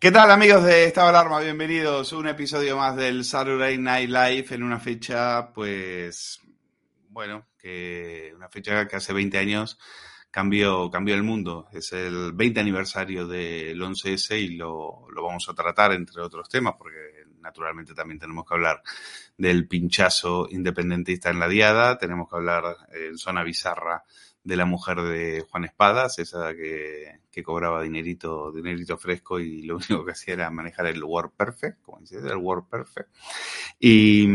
¿Qué tal amigos de Estado Alarma? Bienvenidos a un episodio más del Saturday Night Live en una fecha, pues, bueno, que una fecha que hace 20 años cambió, cambió el mundo. Es el 20 aniversario del 11S y lo, lo vamos a tratar entre otros temas porque naturalmente también tenemos que hablar del pinchazo independentista en la diada, tenemos que hablar en zona bizarra de la mujer de Juan Espadas, esa que, que, cobraba dinerito, dinerito fresco y lo único que hacía era manejar el Word Perfect, como dice, el Word Perfect. Y,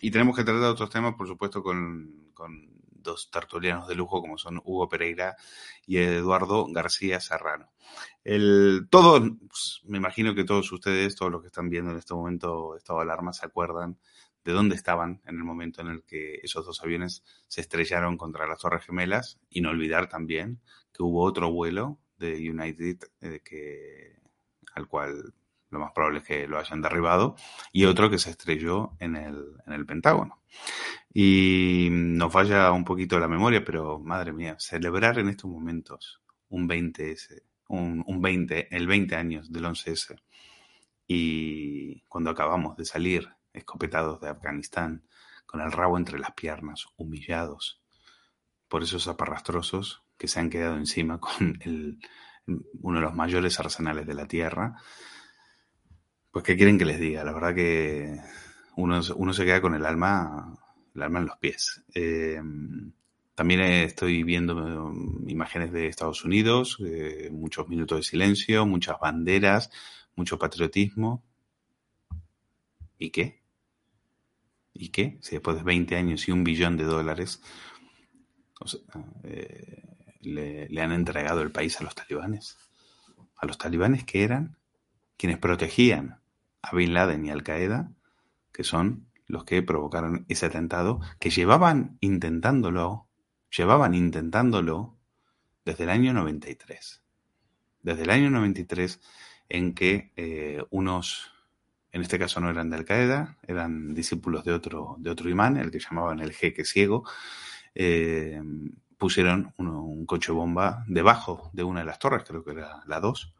y tenemos que tratar otros temas, por supuesto, con, con dos tertulianos de lujo como son Hugo Pereira y Eduardo García Serrano. El, todo, pues, me imagino que todos ustedes, todos los que están viendo en este momento estado de alarma, se acuerdan de dónde estaban en el momento en el que esos dos aviones se estrellaron contra las Torres Gemelas y no olvidar también que hubo otro vuelo de United eh, al cual lo más probable es que lo hayan derribado y otro que se estrelló en el, en el Pentágono. Y nos falla un poquito la memoria, pero madre mía, celebrar en estos momentos un 20S, un, un 20, el 20 años del 11S y cuando acabamos de salir escopetados de Afganistán, con el rabo entre las piernas, humillados por esos aparrastrosos que se han quedado encima con uno de los mayores arsenales de la Tierra. Pues, ¿qué quieren que les diga? La verdad que uno, uno se queda con el alma, el alma en los pies. Eh, también estoy viendo imágenes de Estados Unidos, eh, muchos minutos de silencio, muchas banderas, mucho patriotismo. ¿Y qué? ¿Y qué? Si después de 20 años y un billón de dólares eh, le, le, han entregado el país a los talibanes. A los talibanes que eran quienes protegían a Bin Laden y Al Qaeda, que son los que provocaron ese atentado, que llevaban intentándolo, llevaban intentándolo desde el año 93. Desde el año 93 en que eh, unos en este caso no eran de Al Qaeda, eran discípulos de otro, de otro imán, el que llamaban el jeque ciego, eh, pusieron un, coche bomba debajo de una de las torres, creo que era la 2,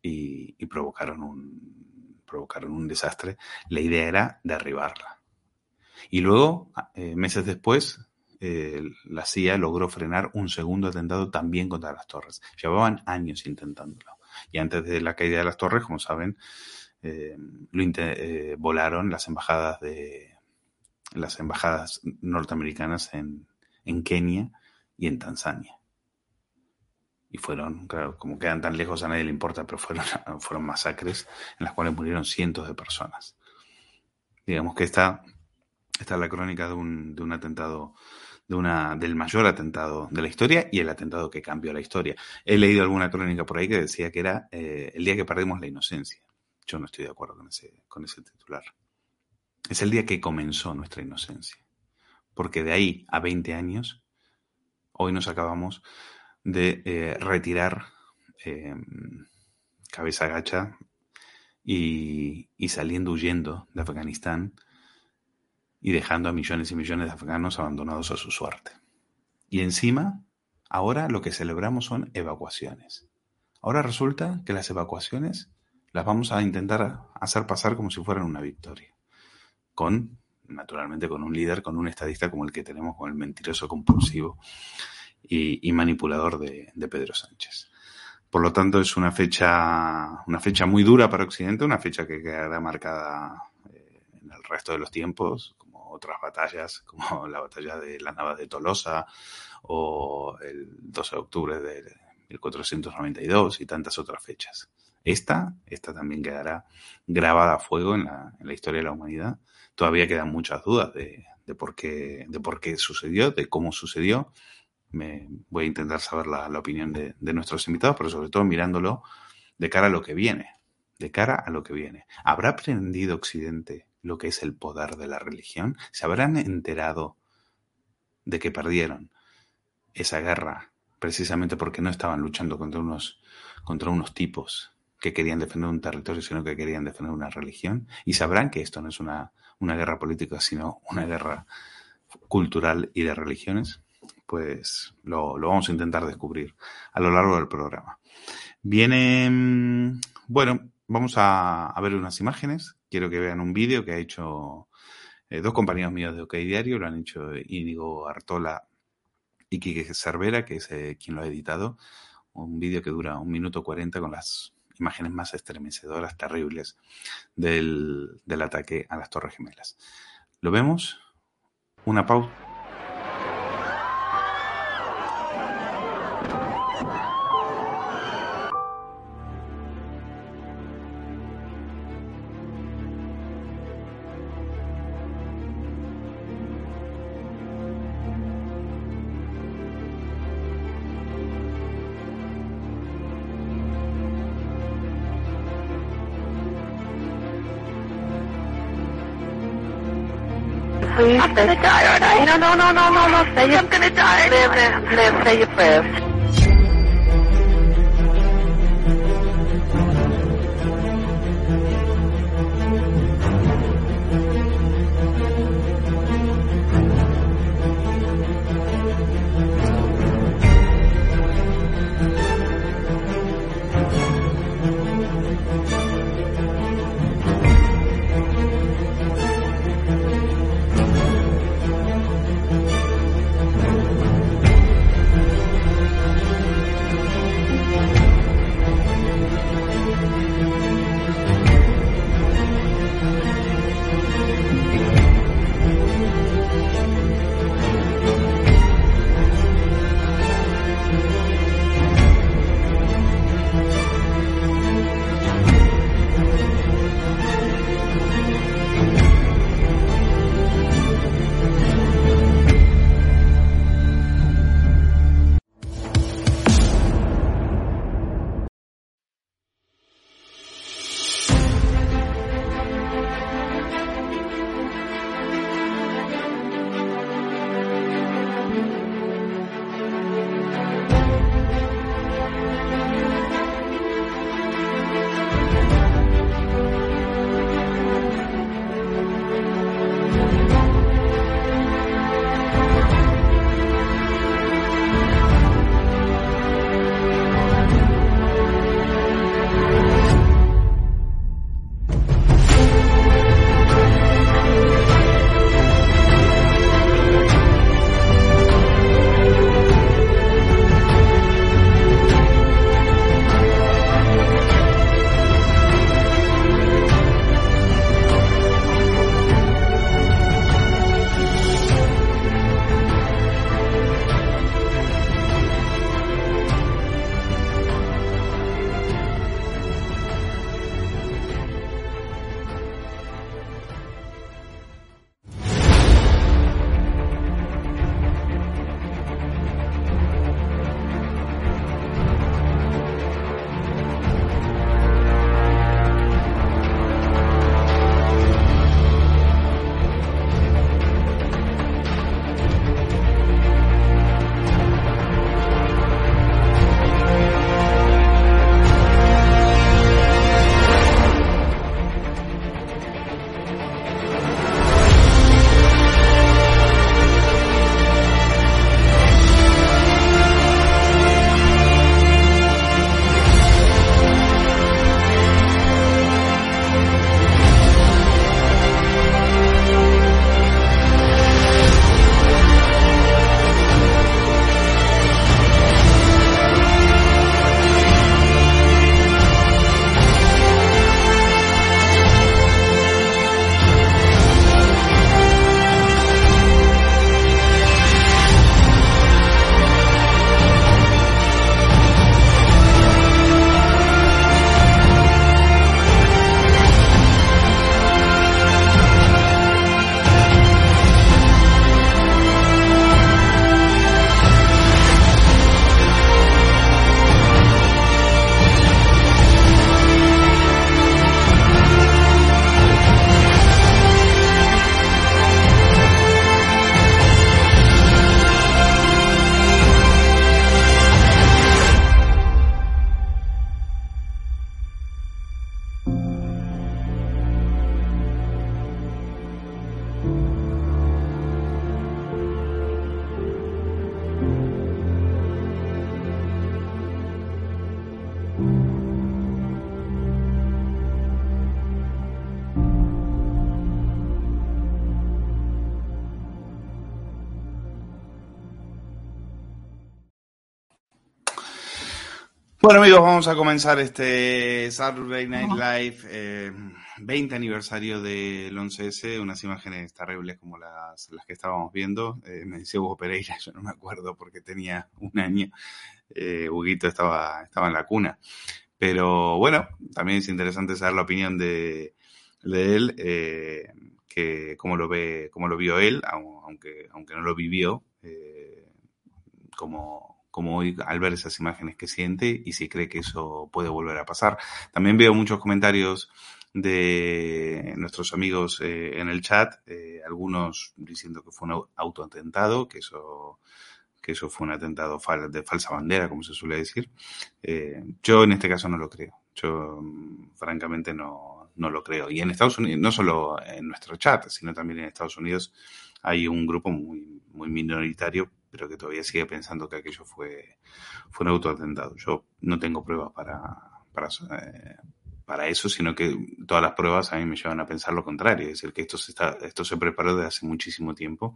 y, y, provocaron, un, provocaron un desastre. La idea era derribarla. Y luego, eh, meses después, eh, la CIA logró frenar un segundo atentado también contra las torres. Llevaban años intentándolo. Y antes de la caída de las torres, como saben, eh, lo eh, volaron las embajadas de las embajadas norteamericanas en, en, Kenia y en Tanzania. Y fueron, claro, como quedan tan lejos a nadie le importa, pero fueron, fueron masacres en las cuales murieron cientos de personas. Digamos que esta, esta es la crónica de un, de un atentado, de una, del mayor atentado de la historia y el atentado que cambió la historia. He leído alguna crónica por ahí que decía que era eh, el día que perdimos la inocencia. Yo no estoy de acuerdo con ese, con ese titular. Es el día que comenzó nuestra inocencia. Porque de ahí a 20 años, hoy nos acabamos de eh, retirar eh, cabeza gacha y, y, saliendo huyendo de Afganistán y dejando a millones y millones de afganos abandonados a su suerte. Y encima, ahora lo que celebramos son evacuaciones. Ahora resulta que las evacuaciones las vamos a intentar hacer pasar como si fueran una victoria. Con, naturalmente, con un líder, con un estadista como el que tenemos, con el mentiroso compulsivo y, manipulador de, de, Pedro Sánchez. Por lo tanto, es una fecha, una fecha muy dura para Occidente, una fecha que quedará marcada eh, en el resto de los tiempos, como otras batallas, como la batalla de las Navas de Tolosa o el 12 de octubre de 1492 y tantas otras fechas. Esta, esta también quedará grabada a fuego en la, historia de la humanidad. Todavía quedan muchas dudas de, por, qué, sucedió, de cómo sucedió. Me, voy a intentar saber la, opinión de, de, nuestros invitados, pero sobre todo mirándolo de cara a lo que viene. De cara a lo que viene. ¿Habrá aprendido Occidente lo que es el poder de la religión? ¿Se habrán enterado de que perdieron esa guerra precisamente porque no estaban luchando contra unos, contra unos tipos que querían defender un territorio, sino que querían defender una religión. Y sabrán que esto no es una, una guerra política, sino una guerra cultural y de religiones. Pues lo, lo, vamos a intentar descubrir a lo largo del programa. Viene, Bueno, vamos a, ver unas imágenes. Quiero que vean un vídeo que ha hecho eh, dos compañeros míos de OK Diario, lo han hecho Íñigo Artola y Quique Cervera, que es eh, quien lo ha editado. Un vídeo que dura un minuto cuarenta con las imágenes más estremecedoras, terribles del, del ataque a las Torres Gemelas. ¿Lo vemos? Una pausa. Gonna die, aren't I? No, no, no, no, no, no. Say I'm gonna die. Live, live, live. Say your prayers. Vamos a comenzar este Saturday Night Live eh, 20 aniversario del 11S, unas imágenes terribles como las, las que estábamos viendo. Eh, me decía Hugo Pereira, yo no me acuerdo porque tenía un año. Eh, Huguito estaba, estaba en la cuna. Pero bueno, también es interesante saber la opinión de, de él, eh, que cómo lo ve, cómo lo vio él, aunque, aunque no lo vivió, eh, como, como hoy al ver esas imágenes que siente y si cree que eso puede volver a pasar. También veo muchos comentarios de nuestros amigos eh, en el chat, eh, algunos diciendo que fue un autoatentado, que eso que eso fue un atentado de falsa bandera, como se suele decir. Eh, yo en este caso no lo creo. Yo francamente no, no lo creo. Y en Estados Unidos, no solo en nuestro chat, sino también en Estados Unidos hay un grupo muy, muy minoritario, pero que todavía sigue pensando que aquello fue, fue un autoatentado. Yo no tengo pruebas para, eh, para eso, sino que todas las pruebas a mí me llevan a pensar lo contrario, es decir, que esto se, está, esto se preparó desde hace muchísimo tiempo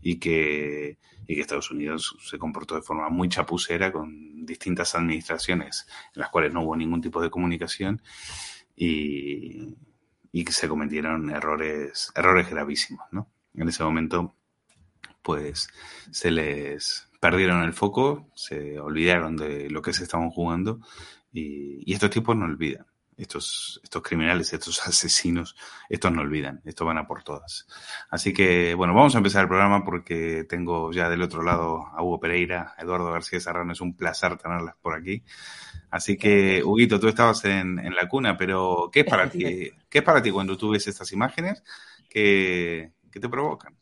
y que, y que Estados Unidos se comportó de forma muy chapucera con distintas administraciones en las cuales no hubo ningún tipo de comunicación y, y que se cometieron errores, errores gravísimos, ¿no? En ese momento, pues se les perdieron el foco, se olvidaron de lo que se estaban jugando y, y estos tipos no olvidan estos, estos criminales, estos asesinos, estos no olvidan, estos van a por todas. Así que, bueno, vamos a empezar el programa porque tengo ya del otro lado a Hugo Pereira, a Eduardo García Serrano, es un placer tenerlas por aquí. Así que, Huguito, tú estabas en, en la cuna, pero ¿qué es para ti? ¿Qué es para ti cuando tú ves estas imágenes? ¿Qué, qué te provocan?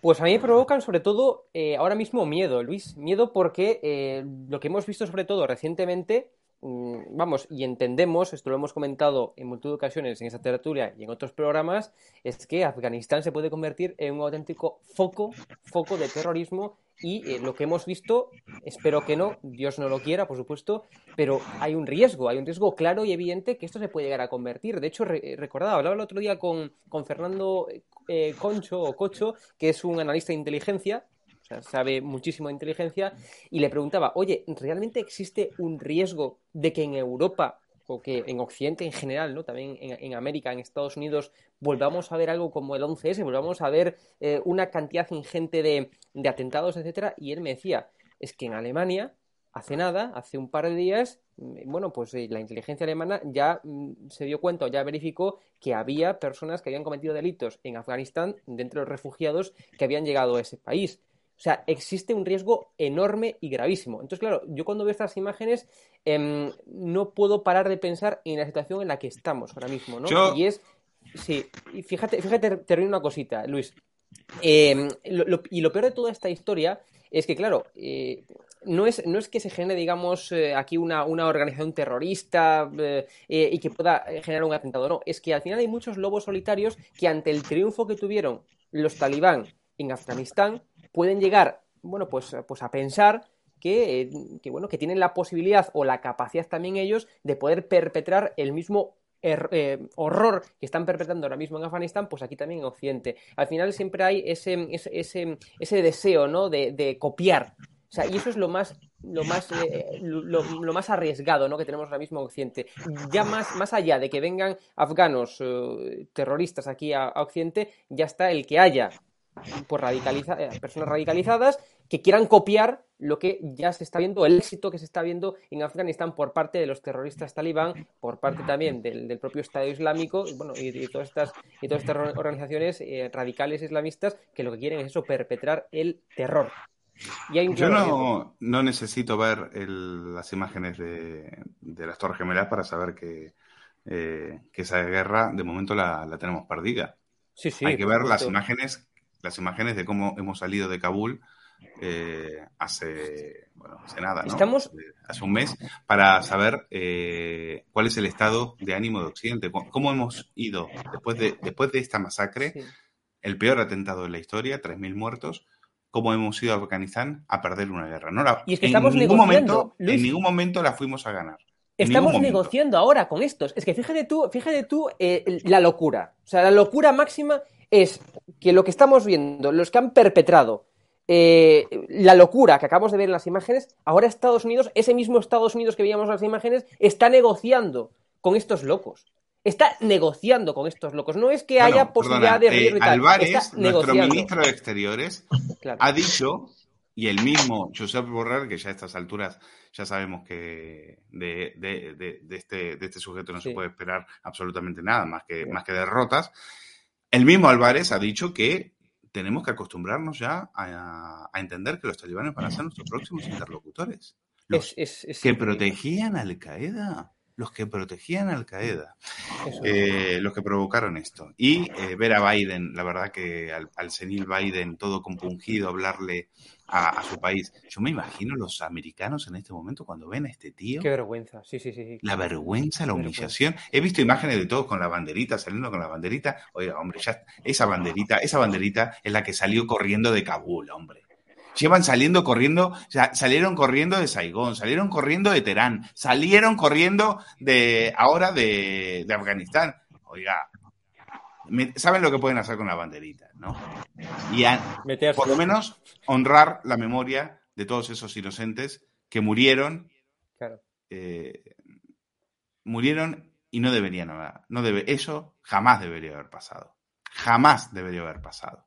Pues a mí me provocan sobre todo eh, ahora mismo miedo, Luis. Miedo porque eh, lo que hemos visto sobre todo recientemente vamos, y entendemos, esto lo hemos comentado en multitud de ocasiones en esta tertulia y en otros programas, es que Afganistán se puede convertir en un auténtico foco, foco de terrorismo y eh, lo que hemos visto, espero que no, Dios no lo quiera, por supuesto, pero hay un riesgo, hay un riesgo claro y evidente que esto se puede llegar a convertir. De hecho, re hablaba el otro día con, con Fernando eh, Concho o Cocho, que es un analista de inteligencia, sea, sabe muchísimo de inteligencia, y le preguntaba, oye, ¿realmente existe un riesgo de que en Europa o que en Occidente en general, ¿no? También en, América, en Estados Unidos, volvamos a ver algo como el 11S, volvamos a ver eh, una cantidad ingente de, de, atentados, etcétera. Y él me decía, es que en Alemania, hace nada, hace un par de días, mm, bueno, pues eh, la inteligencia alemana ya mm, se dio cuenta ya verificó que había personas que habían cometido delitos en Afganistán, dentro de los refugiados que habían llegado a ese país. O sea, existe un riesgo enorme y gravísimo. Entonces, claro, yo cuando veo estas imágenes eh, no puedo parar de pensar en la situación en la que estamos ahora mismo, ¿no? Yo... Y es, sí, y fíjate, fíjate, te una cosita, Luis. Eh, lo, lo, y lo peor de toda esta historia es que, claro, eh, no, es, no es que se genere, digamos, eh, aquí una, una, organización terrorista eh, y que pueda generar un atentado, no, es que al final hay muchos lobos solitarios que ante el triunfo que tuvieron los talibán en Afganistán, pueden llegar, bueno, pues, pues a pensar que, que, bueno, que tienen la posibilidad o la capacidad también ellos de poder perpetrar el mismo er, eh, horror que están perpetrando ahora mismo en Afganistán, pues aquí también en Occidente. Al final siempre hay ese, ese, ese, ese deseo, ¿no? De, de, copiar. O sea, y eso es lo más, lo más, eh, lo, más arriesgado, ¿no? Que tenemos ahora mismo en Occidente. Ya más, más allá de que vengan afganos eh, terroristas aquí a Occidente, ya está el que haya pues radicaliza eh, personas radicalizadas que quieran copiar lo que ya se está viendo, el éxito que se está viendo en Afganistán por parte de los terroristas talibán, por parte también del, del propio Estado Islámico y, bueno, y, y, todas estas, y todas estas organizaciones eh, radicales islamistas que lo que quieren es eso, perpetrar el terror. Y hay Yo no, no, necesito ver el, las imágenes de, de, las Torres Gemelas para saber que, eh, que esa guerra de momento la, la tenemos perdida. Sí, sí, Hay que ver las imágenes las imágenes de cómo hemos salido de Kabul eh, hace, bueno, hace nada, ¿no? Estamos... Hace un mes, para saber eh, cuál es el estado de ánimo de Occidente. Cómo hemos ido, después de, después de esta masacre, sí. el peor atentado de la historia, 3.000 muertos, cómo hemos ido a Afganistán a perder una guerra. No la, y es que estamos en ningún negociando, momento, Luis, En ningún momento la fuimos a ganar. Estamos negociando ahora con estos. Es que fíjate tú, fíjate tú eh, la locura. O sea, la locura máxima es que lo que estamos viendo, los que han perpetrado eh, la locura que acabamos de ver en las imágenes, ahora Estados Unidos, ese mismo Estados Unidos que veíamos en las imágenes, está negociando con estos locos. Está negociando con estos locos. No es que Bueno, haya posibilidad de perdona, eh. Álvarez, está nuestro ministro de Exteriores, Claro. ha dicho, y el mismo Josep Borrell, que ya a estas alturas ya sabemos que de, de- de- de este, de este sujeto no se puede esperar absolutamente nada más que, Sí. más que derrotas, el mismo Álvarez ha dicho que tenemos que acostumbrarnos ya a, a entender que los talibanes van a ser nuestros próximos interlocutores. Los Es- es- es que protegían a Al Qaeda. Los que protegían a Al Qaeda. Eh, los que provocaron esto. Y eh, ver a Biden, la verdad que al, al senil Biden todo compungido hablarle a, a su país. Yo me imagino los americanos en este momento cuando ven a este tío. Qué vergüenza. Sí, sí, sí. sí. La vergüenza, la humillación. He visto imágenes de todos con la banderita, saliendo con la banderita. Oiga, hombre, ya esa banderita, esa banderita es la que salió corriendo de Kabul, hombre. Llevan saliendo corriendo, salieron corriendo de Saigón, salieron corriendo de Teherán, salieron corriendo de ahora de, de Afganistán. Oiga, saben lo que pueden hacer con la banderita, ¿no? Y a- por lo menos honrar la memoria de todos esos inocentes que murieron Claro. eh, murieron y no deberían haber, no debe, eso jamás debería haber pasado. Jamás debería haber pasado.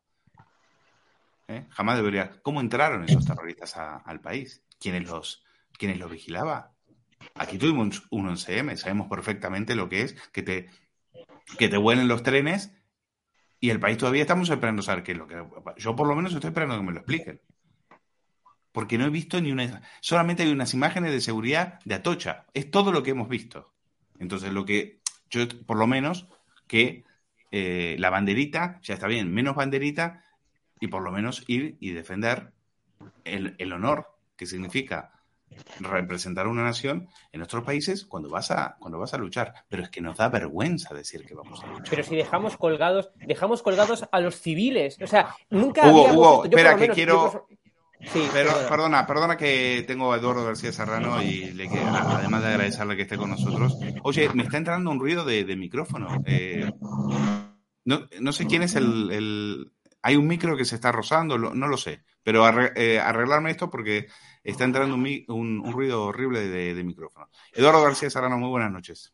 ¿Eh? Jamás debería. ¿Cómo entraron esos terroristas a- al país? ¿Quiénes los, quiénes los vigilaba? Aquí tuvimos un 11M, sabemos perfectamente lo que es que te, que te vuelen los trenes y el país todavía estamos esperando saber qué es lo que. Yo por lo menos estoy esperando que me lo expliquen. Porque no he visto ni una. Solamente hay unas imágenes de seguridad de Atocha. Es todo lo que hemos visto. Entonces, lo que. Yo, por lo menos, que eh, la banderita, ya está bien, menos banderita, y por lo menos ir y defender el, el honor que significa representar una nación en nuestros países cuando vas a cuando vas a luchar pero es que nos da vergüenza decir que vamos a luchar Pero si dejamos colgados, dejamos colgados a los civiles. O sea, nunca Hugo, habíamos Hugo, visto- yo por espera, que menos- quiero- Sí, Pero, perdona. perdona, perdona que tengo a Eduardo García Serrano y le además de agradecerle que esté con nosotros. Oye, me está entrando un ruido de, de micrófono. Eh, no, no sé quién es el, el- Hay un micro que se está rozando, no lo sé. Pero eh, arreglarme esto porque está entrando un, un- ruido horrible de, micrófono. Eduardo García Serrano, muy buenas noches.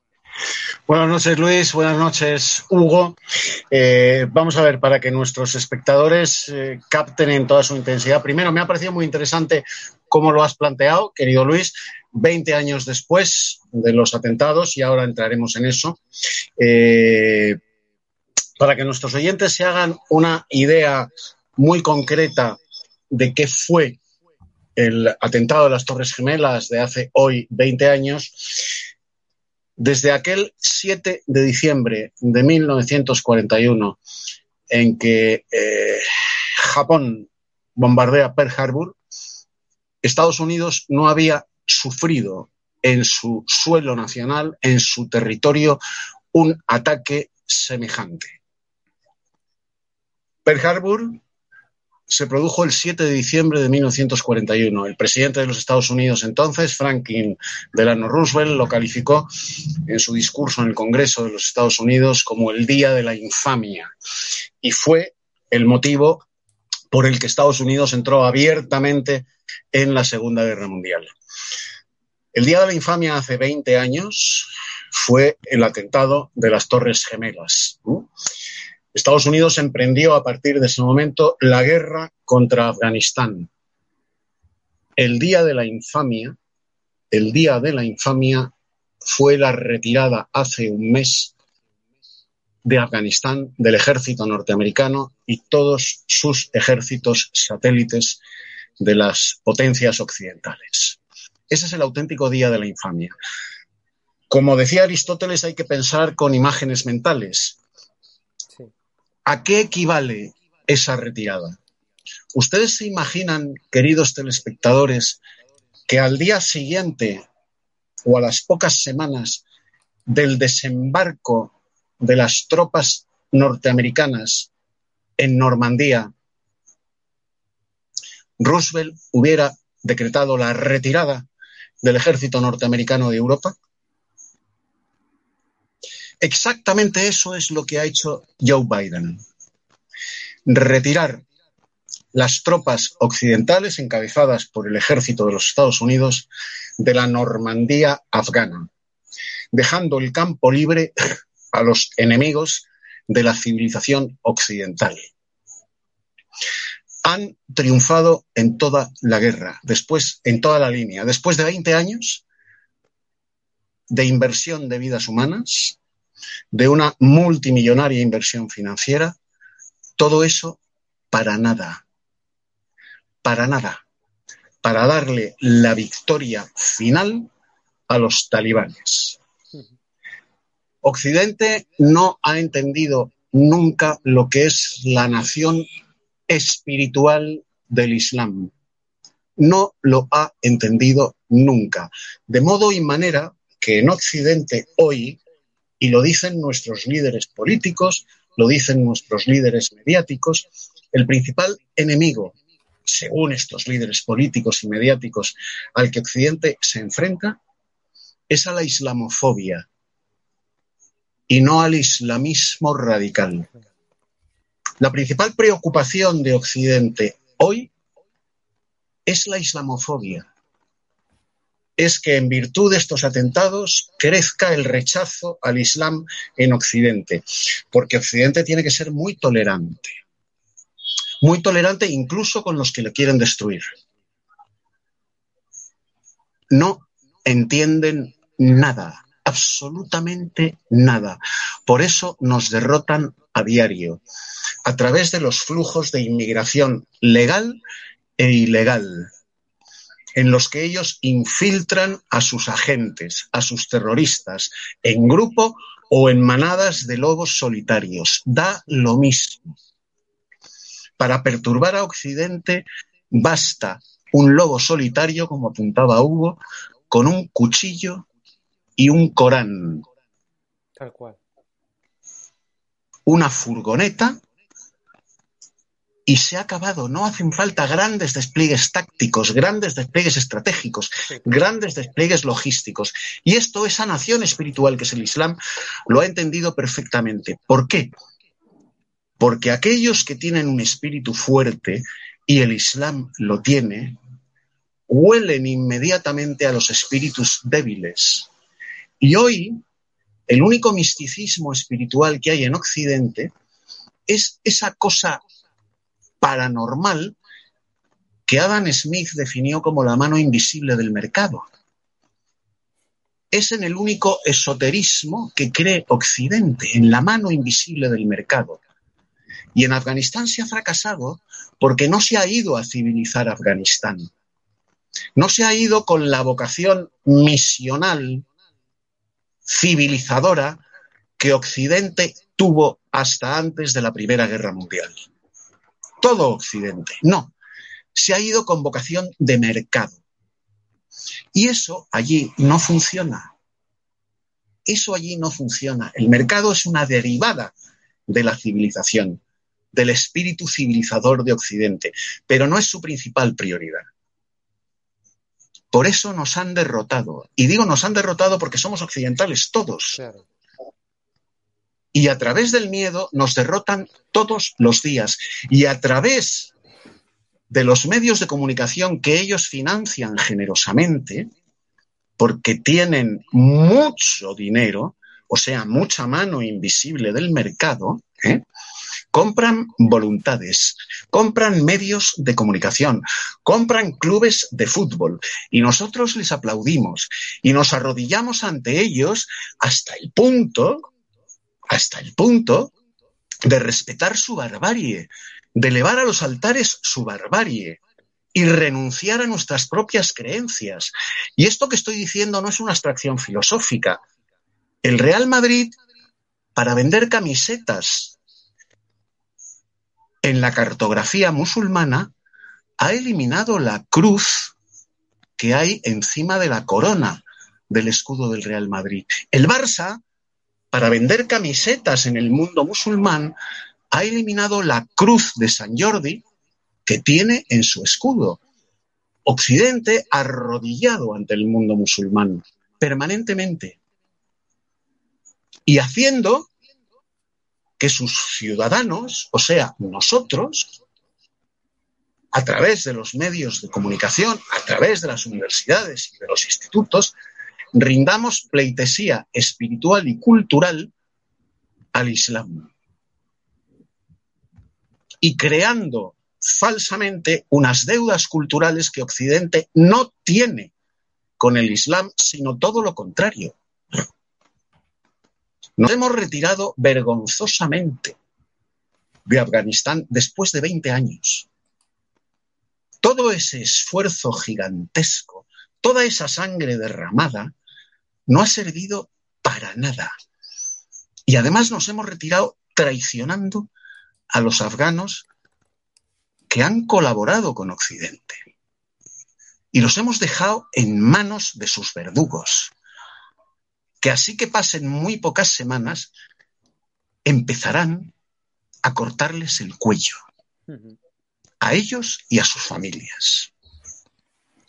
Buenas noches, Luis. Buenas noches, Hugo. Eh, vamos a ver, para que nuestros espectadores eh, capten en toda su intensidad. Primero, me ha parecido muy interesante cómo lo has planteado, querido Luis, 20 años después de los atentados, y ahora entraremos en eso. Para que nuestros oyentes se hagan una idea muy concreta de qué fue el atentado de las Torres Gemelas de hace hoy 20 años, desde aquel 7 de diciembre de 1941, en que eh, Japón bombardea Pearl Harbor, Estados Unidos no había sufrido en su suelo nacional, en su territorio, un ataque semejante. Pearl Harbor se produjo el 7 de diciembre de 1941. El presidente de los Estados Unidos entonces, Franklin Delano Roosevelt, lo calificó en su discurso en el Congreso de los Estados Unidos como el Día de la Infamia. Y fue el motivo por el que Estados Unidos entró abiertamente en la Segunda Guerra Mundial. El Día de la Infamia hace 20 años fue el atentado de las Torres Gemelas. Estados Unidos emprendió a partir de ese momento la guerra contra Afganistán. El día de la infamia, el día de la infamia fue la retirada hace un mes de Afganistán del ejército norteamericano y todos sus ejércitos satélites de las potencias occidentales. Ese es el auténtico día de la infamia. Como decía Aristóteles, hay que pensar con imágenes mentales. ¿A qué equivale esa retirada? ¿Ustedes se imaginan, queridos telespectadores, que al día siguiente o a las pocas semanas del desembarco de las tropas norteamericanas en Normandía, Roosevelt hubiera decretado la retirada del ejército norteamericano de Europa? Exactamente eso es lo que ha hecho Joe Biden. Retirar las tropas occidentales encabezadas por el ejército de los Estados Unidos de la Normandía afgana, dejando el campo libre a los enemigos de la civilización occidental. Han triunfado en toda la guerra, después en toda la línea, después de 20 años de inversión de vidas humanas, de una multimillonaria inversión financiera, todo eso para nada, para nada, para darle la victoria final a los talibanes. Occidente no ha entendido nunca lo que es la nación espiritual del Islam. No lo ha entendido nunca. De modo y manera que en Occidente hoy, y lo dicen nuestros líderes políticos, lo dicen nuestros líderes mediáticos, el principal enemigo, según estos líderes políticos y mediáticos, al que Occidente se enfrenta, es a la islamofobia y no al islamismo radical. La principal preocupación de Occidente hoy es la islamofobia. Es que en virtud de estos atentados crezca el rechazo al Islam en Occidente, porque Occidente tiene que ser muy tolerante, muy tolerante incluso con los que le quieren destruir. No entienden nada, absolutamente nada. Por eso nos derrotan a diario, a través de los flujos de inmigración legal e ilegal, en los que ellos infiltran a sus agentes, a sus terroristas, en grupo o en manadas de lobos solitarios. Da lo mismo. Para perturbar a Occidente basta un lobo solitario, como apuntaba Hugo, con un cuchillo y un Corán. Tal cual. Una furgoneta y se ha acabado. No hacen falta grandes despliegues tácticos, grandes despliegues estratégicos, grandes despliegues logísticos. Y esto, esa nación espiritual que es el Islam, lo ha entendido perfectamente. ¿Por qué? Porque aquellos que tienen un espíritu fuerte, y el Islam lo tiene, huelen inmediatamente a los espíritus débiles. Y hoy, el único misticismo espiritual que hay en Occidente es esa cosa paranormal que Adam Smith definió como la mano invisible del mercado. Es en el único esoterismo que cree Occidente, en la mano invisible del mercado. Y en Afganistán se ha fracasado porque no se ha ido a civilizar Afganistán. No se ha ido con la vocación misional, civilizadora, que Occidente tuvo hasta antes de la Primera Guerra Mundial todo Occidente. No, se ha ido con vocación de mercado. Y eso allí no funciona. Eso allí no funciona. El mercado es una derivada de la civilización, del espíritu civilizador de Occidente, pero no es su principal prioridad. Por eso nos han derrotado. Y digo nos han derrotado porque somos occidentales todos. Claro y a través del miedo nos derrotan todos los días. Y a través de los medios de comunicación que ellos financian generosamente, porque tienen mucho dinero, o sea, mucha mano invisible del mercado, ¿eh? compran voluntades, compran medios de comunicación, compran clubes de fútbol y nosotros les aplaudimos y nos arrodillamos ante ellos hasta el punto hasta el punto de respetar su barbarie, de elevar a los altares su barbarie y renunciar a nuestras propias creencias. Y esto que estoy diciendo no es una abstracción filosófica. El Real Madrid, para vender camisetas en la cartografía musulmana, ha eliminado la cruz que hay encima de la corona del escudo del Real Madrid. El Barça para vender camisetas en el mundo musulmán, ha eliminado la cruz de San Jordi que tiene en su escudo. Occidente arrodillado ante el mundo musulmán permanentemente y haciendo que sus ciudadanos, o sea, nosotros, a través de los medios de comunicación, a través de las universidades y de los institutos, rindamos pleitesía espiritual y cultural al Islam. Y creando falsamente unas deudas culturales que Occidente no tiene con el Islam, sino todo lo contrario. Nos hemos retirado vergonzosamente de Afganistán después de 20 años. Todo ese esfuerzo gigantesco, toda esa sangre derramada, no ha servido para nada. Y además nos hemos retirado traicionando a los afganos que han colaborado con Occidente. Y los hemos dejado en manos de sus verdugos, que así que pasen muy pocas semanas, empezarán a cortarles el cuello, a ellos y a sus familias.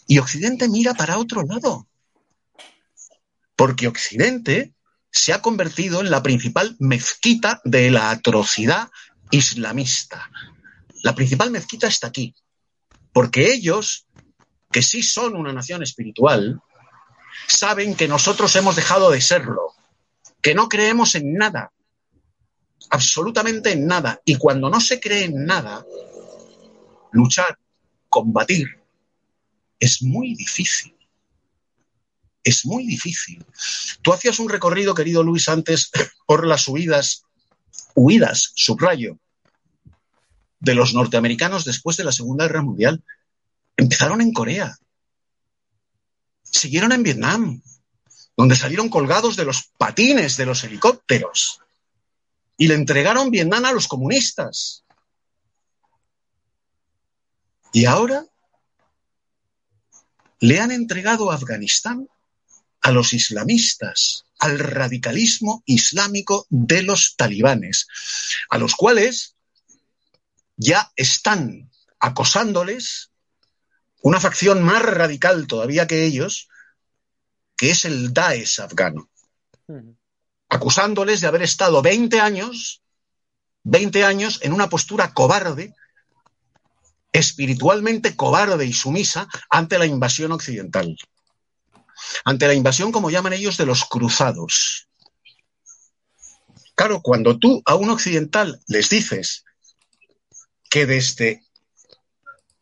Y Occidente mira para otro lado, porque Occidente se ha convertido en la principal mezquita de la atrocidad islamista. La principal mezquita está aquí, porque ellos, que sí son una nación espiritual, saben que nosotros hemos dejado de serlo, que no creemos en nada, absolutamente en nada. Y cuando no se cree en nada, luchar, combatir, es muy difícil. Es muy difícil. Tú hacías un recorrido, querido Luis, antes por las huidas, huidas, subrayo, de los norteamericanos después de la Segunda Guerra Mundial. Empezaron en Corea, siguieron en Vietnam, donde salieron colgados de los patines de los helicópteros y le entregaron Vietnam a los comunistas. Y ahora le han entregado Afganistán a los islamistas, al radicalismo islámico de los talibanes, a los cuales ya están acosándoles una facción más radical todavía que ellos, que es el Daesh afgano acusándoles de haber estado 20 años, 20 años en una postura cobarde, espiritualmente cobarde y sumisa ante la invasión occidental. Ante la invasión, como llaman ellos, de los cruzados. Claro, cuando tú a un occidental les dices que desde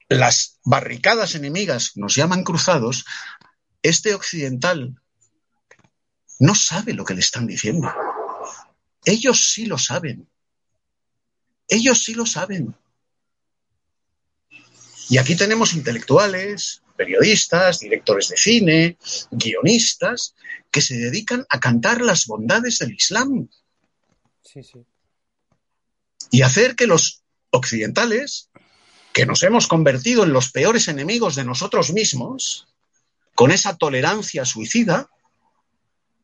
las barricadas enemigas nos llaman cruzados, este occidental no sabe lo que le están diciendo. Ellos sí lo saben. Ellos sí lo saben. Y aquí tenemos intelectuales, periodistas, directores de cine, guionistas, que se dedican a cantar las bondades del Islam. Sí, sí. Y hacer que los occidentales, que nos hemos convertido en los peores enemigos de nosotros mismos, con esa tolerancia suicida,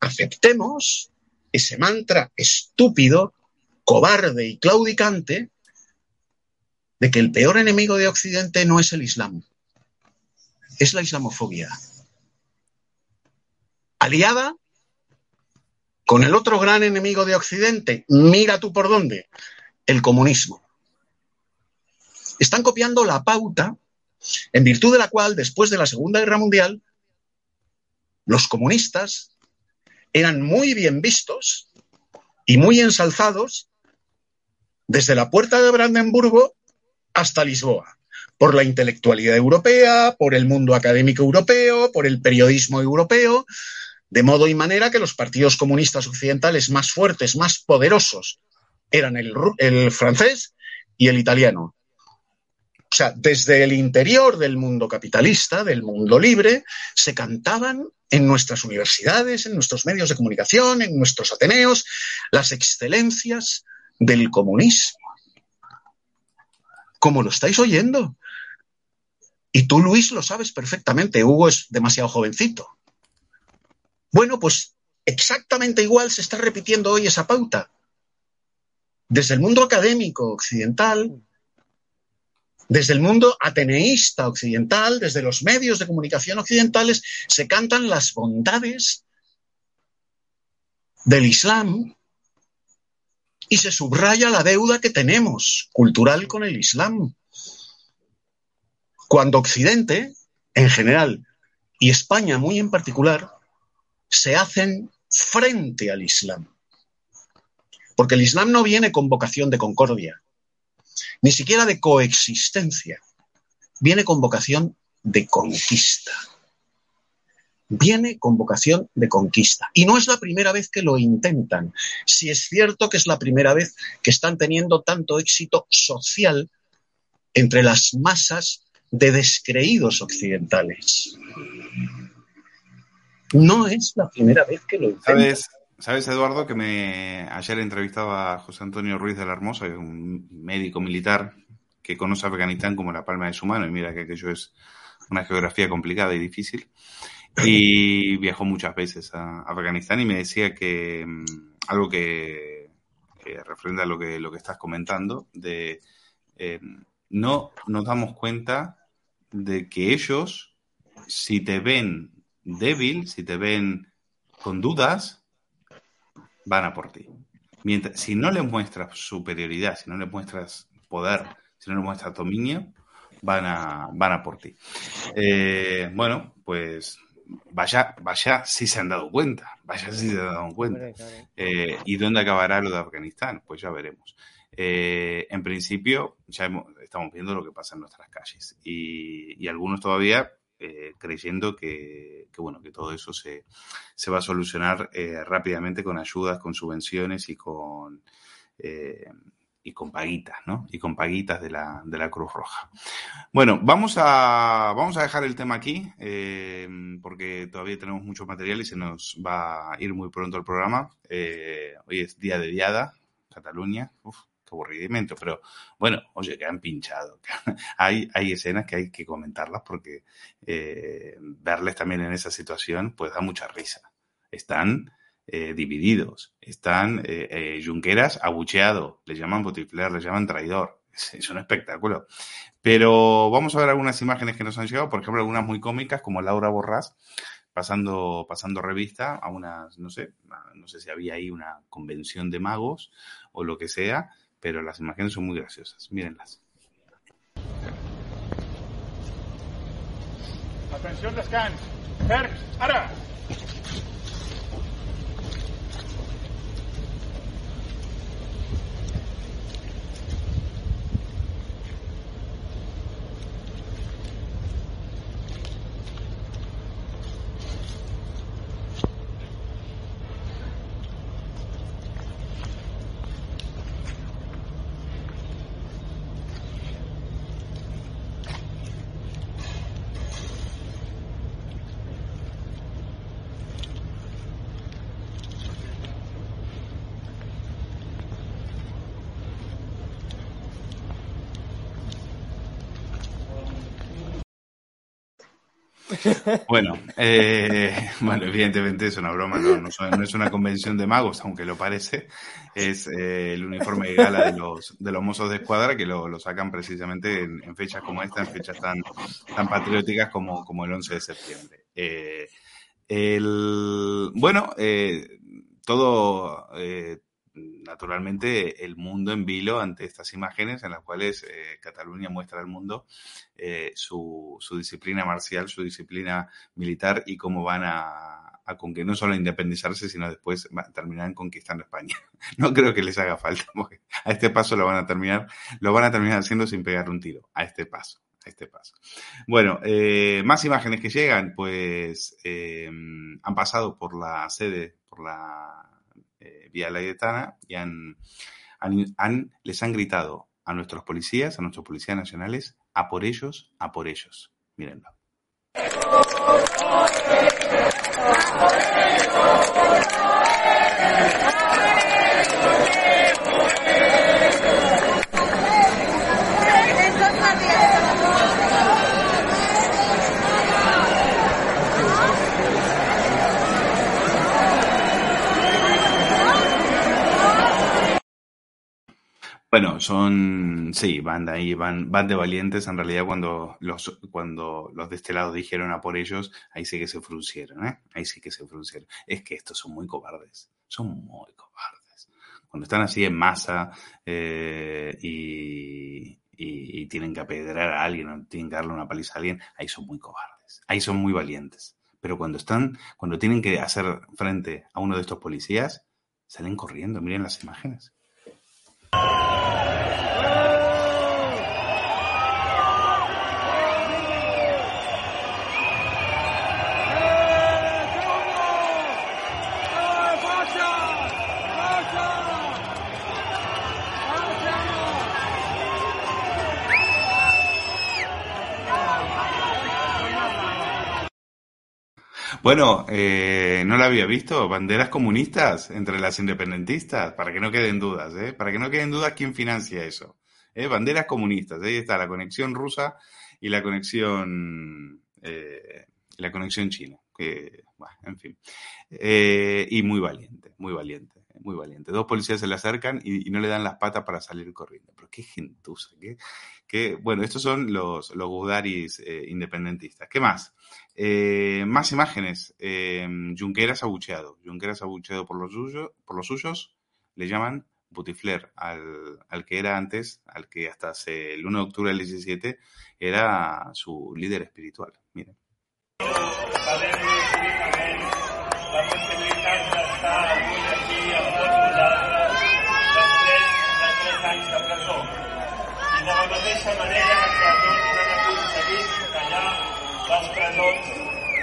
aceptemos ese mantra estúpido, cobarde y claudicante de que el peor enemigo de Occidente no es el Islam, es la islamofobia. Aliada con el otro gran enemigo de Occidente, mira tú por dónde, el comunismo. Están copiando la pauta en virtud de la cual, después de la Segunda Guerra Mundial, los comunistas eran muy bien vistos y muy ensalzados desde la puerta de Brandenburgo hasta Lisboa, por la intelectualidad europea, por el mundo académico europeo, por el periodismo europeo, de modo y manera que los partidos comunistas occidentales más fuertes, más poderosos, eran el, el francés y el italiano. O sea, desde el interior del mundo capitalista, del mundo libre, se cantaban en nuestras universidades, en nuestros medios de comunicación, en nuestros ateneos, las excelencias del comunismo. Como lo estáis oyendo. Y tú, Luis, lo sabes perfectamente. Hugo es demasiado jovencito. Bueno, pues exactamente igual se está repitiendo hoy esa pauta. Desde el mundo académico occidental, desde el mundo ateneísta occidental, desde los medios de comunicación occidentales, se cantan las bondades del Islam y se subraya la deuda que tenemos cultural con el Islam. Cuando Occidente, en general, y España muy en particular, se hacen frente al Islam. Porque el Islam no viene con vocación de concordia, ni siquiera de coexistencia, viene con vocación de conquista. Viene con vocación de conquista. Y no es la primera vez que lo intentan. Si es cierto que es la primera vez que están teniendo tanto éxito social entre las masas de descreídos occidentales. No es la primera vez que lo intentan. ¿Sabes, ¿Sabes, Eduardo, que me ayer entrevistaba a José Antonio Ruiz de la Hermosa, un médico militar que conoce Afganistán como la palma de su mano, y mira que aquello es una geografía complicada y difícil, y viajó muchas veces a Afganistán y me decía que mm, algo que, que referente a lo que, lo que estás comentando, de eh, no nos damos cuenta de que ellos, si te ven débil, si te ven con dudas, van a por ti. Mientras, si no les muestras superioridad, si no les muestras poder, si no les muestras dominio, van a, van a por ti. Eh, bueno, pues vaya, vaya si se han dado cuenta, vaya si se han dado cuenta. Eh, ¿Y dónde acabará lo de Afganistán? Pues ya veremos. Eh, en principio, ya hemos, estamos viendo lo que pasa en nuestras calles y, algunos todavía eh, creyendo que, bueno, que todo eso se, se va a solucionar eh, rápidamente con ayudas, con subvenciones y con, eh, y con paguitas, ¿no? Y con paguitas de la, de la Cruz Roja. Bueno, vamos a, vamos a dejar el tema aquí, porque todavía tenemos mucho material y se nos va a ir muy pronto el programa. Hoy es día de Diada, Cataluña. Uf, aburrimiento, pero bueno, oye, que han pinchado. hay, hay escenas que hay que comentarlas porque eh, verles también en esa situación pues da mucha risa. Están eh, divididos, están eh, eh, Junqueras abucheado, le llaman botifler, le llaman traidor. Es, es, un espectáculo. Pero vamos a ver algunas imágenes que nos han llegado, por ejemplo, algunas muy cómicas, como Laura Borrás, pasando, pasando revista a unas, no sé, no sé si había ahí una convención de magos o lo que sea, pero las imágenes son muy graciosas. Mírenlas. Atención, descans. Ferms, ara! Bueno, eh, bueno, evidentemente es una broma, no, no, es una convención de magos, aunque lo parece. Es eh, el uniforme de gala de los, de los mozos de escuadra que lo, lo sacan precisamente en, en, fechas como esta, en fechas tan, tan patrióticas como, como el 11 de septiembre. Eh, el, bueno, eh, todo eh, naturalmente el mundo en vilo ante estas imágenes en las cuales eh, Cataluña muestra al mundo eh, su, disciplina marcial, su disciplina militar y cómo van a, con que no solo independizarse, sino después terminarán conquistando España. No creo que les haga falta, porque a este paso lo van a terminar, lo van a terminar haciendo sin pegar un tiro, a este paso. A este paso. Bueno, eh, más imágenes que llegan, pues han pasado por la sede, por la eh, Vía Laietana y han, han, les han gritado a nuestros policías, a nuestros policías nacionales, a por ellos, a por ellos. Mírenlo. Bueno, son, sí, van de ahí, van, van de valientes. En realidad, cuando los, cuando los de este lado dijeron a por ellos, ahí sí que se fruncieron, ¿eh? Ahí sí que se fruncieron. Es que estos son muy cobardes, son muy cobardes. Cuando están así en masa eh, y, y, y tienen que apedrear a alguien o tienen que darle una paliza a alguien, ahí son muy cobardes, ahí son muy valientes. Pero cuando están, cuando tienen que hacer frente a uno de estos policías, salen corriendo, miren las imágenes. Bueno, eh, no la había visto. Banderas comunistas entre las independentistas, para que no queden dudas, ¿eh? Para que no queden dudas quién financia eso. ¿eh? Banderas comunistas, ahí está la conexión rusa y la conexión, eh, la conexión china. Que, en fin. Eh, y muy valiente, muy valiente, muy valiente. Dos policías se le acercan y, y no le dan las patas para salir corriendo. Pero qué gentuza, qué, qué- bueno, estos son los, los gudaris eh, independentistas. ¿Qué más? Eh, más imágenes. Eh, Junqueras abucheado. Junqueras abucheado por los, suyos, por los suyos. Le llaman Butifler al, al que era antes, al que hasta hace el 1 de octubre del 17 era su líder espiritual. Miren.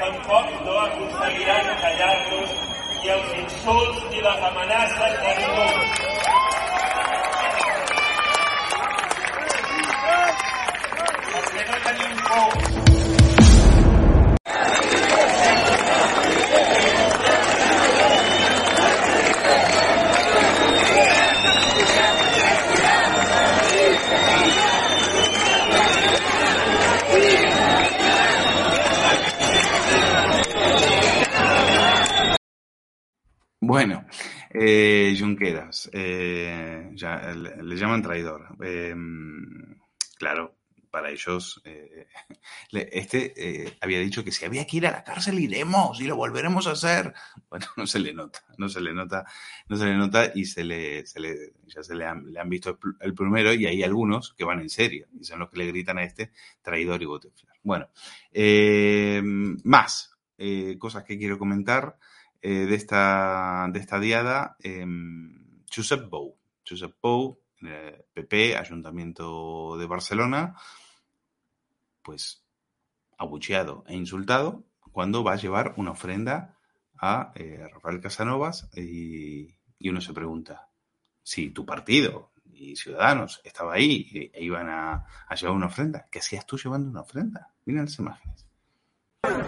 Tampoc no aconseguiran callar-nos ni els insults ni les amenaces de ningú. Perquè no tenim por eh, Junqueras, eh, ya, le, le llaman traidor. Eh, claro, para ellos, eh, este eh, había dicho que si había que ir a la cárcel iremos y lo volveremos a hacer. Bueno, no se le nota, no se le nota, no se le nota y se le, se le ya se le han, le han visto el, pr- el primero y hay algunos que van en serio y son los que le gritan a este traidor y botifler. Bueno, eh, más eh, cosas que quiero comentar eh, de, esta, de esta diada, eh, Josep Bou. Josep Bou, eh, PP, Ayuntamiento de Barcelona, pues abucheado e insultado cuando va a llevar una ofrenda a eh, Rafael Casanovas y, y uno se pregunta si tu partido y Ciudadanos estaba ahí e iban a, a llevar una ofrenda, ¿qué hacías tú llevando una ofrenda? Miren las imágenes.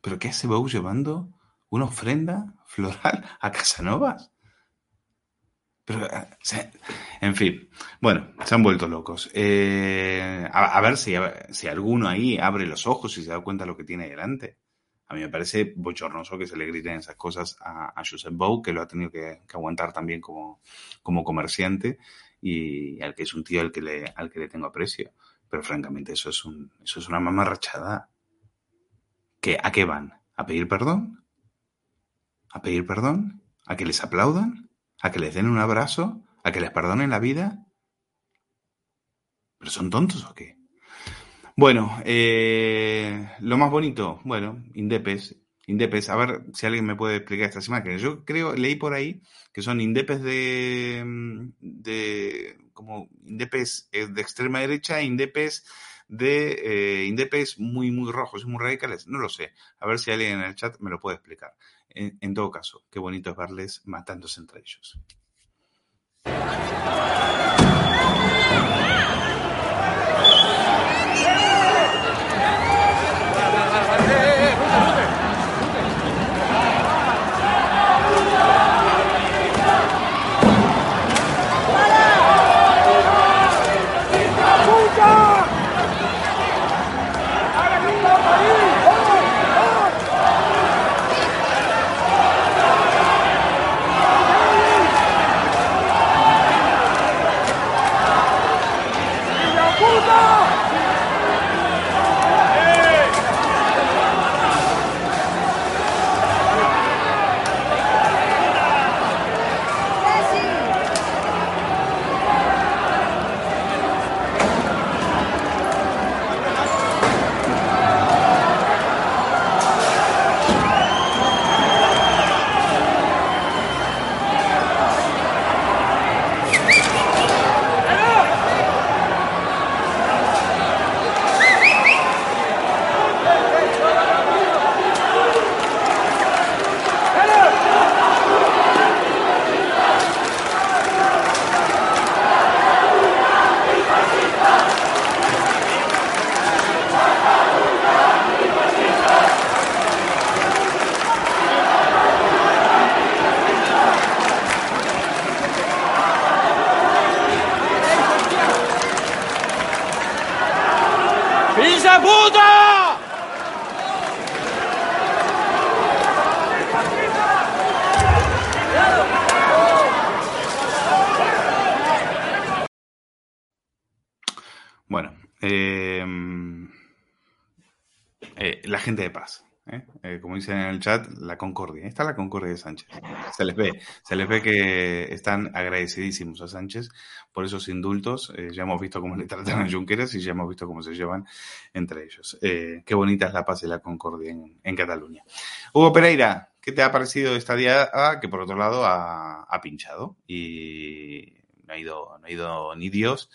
¿Pero qué hace Bou llevando una ofrenda floral a Casanovas? Pero, se- en fin, bueno, se han vuelto locos. Eh, a, ver si, si alguno ahí abre los ojos y se da cuenta de lo que tiene delante. A mí me parece bochornoso que se le griten esas cosas a, a Josep Bou, que lo ha tenido que, que aguantar también como, como comerciante y al que es un tío al que le, al que le tengo aprecio. Pero francamente, eso es, un, eso es una mamarrachada. ¿Qué, ¿A qué van? ¿A pedir perdón? ¿A pedir perdón? ¿A que les aplaudan? ¿A que les den un abrazo? ¿A que les perdonen la vida? ¿Pero son tontos o qué? Bueno, eh, lo más bonito, bueno, Indepes. Indepes, a ver si alguien me puede explicar estas imágenes. Yo creo, leí por ahí que son Indepes de, de como Indepes eh, de extrema derecha, Indepes de eh, Indepes muy, muy rojos y muy radicales. No lo sé. A ver si alguien en el chat me lo puede explicar. En, en todo caso, qué bonito es verles matándose entre ellos. La gente de paz. ¿eh? Eh, como dicen en el chat, la concordia. Ahí está la concordia de Sánchez. Se les ve, se les ve que están agradecidísimos a Sánchez por esos indultos. Eh, ya hemos visto cómo le tratan a Junqueras y ya hemos visto cómo se llevan entre ellos. Eh, qué bonita es la paz y la concordia en, Cataluña. Hugo Pereira, ¿qué te ha parecido esta diada que por otro lado ha, ha pinchado? Y no ha, ido, no ha ido ni Dios.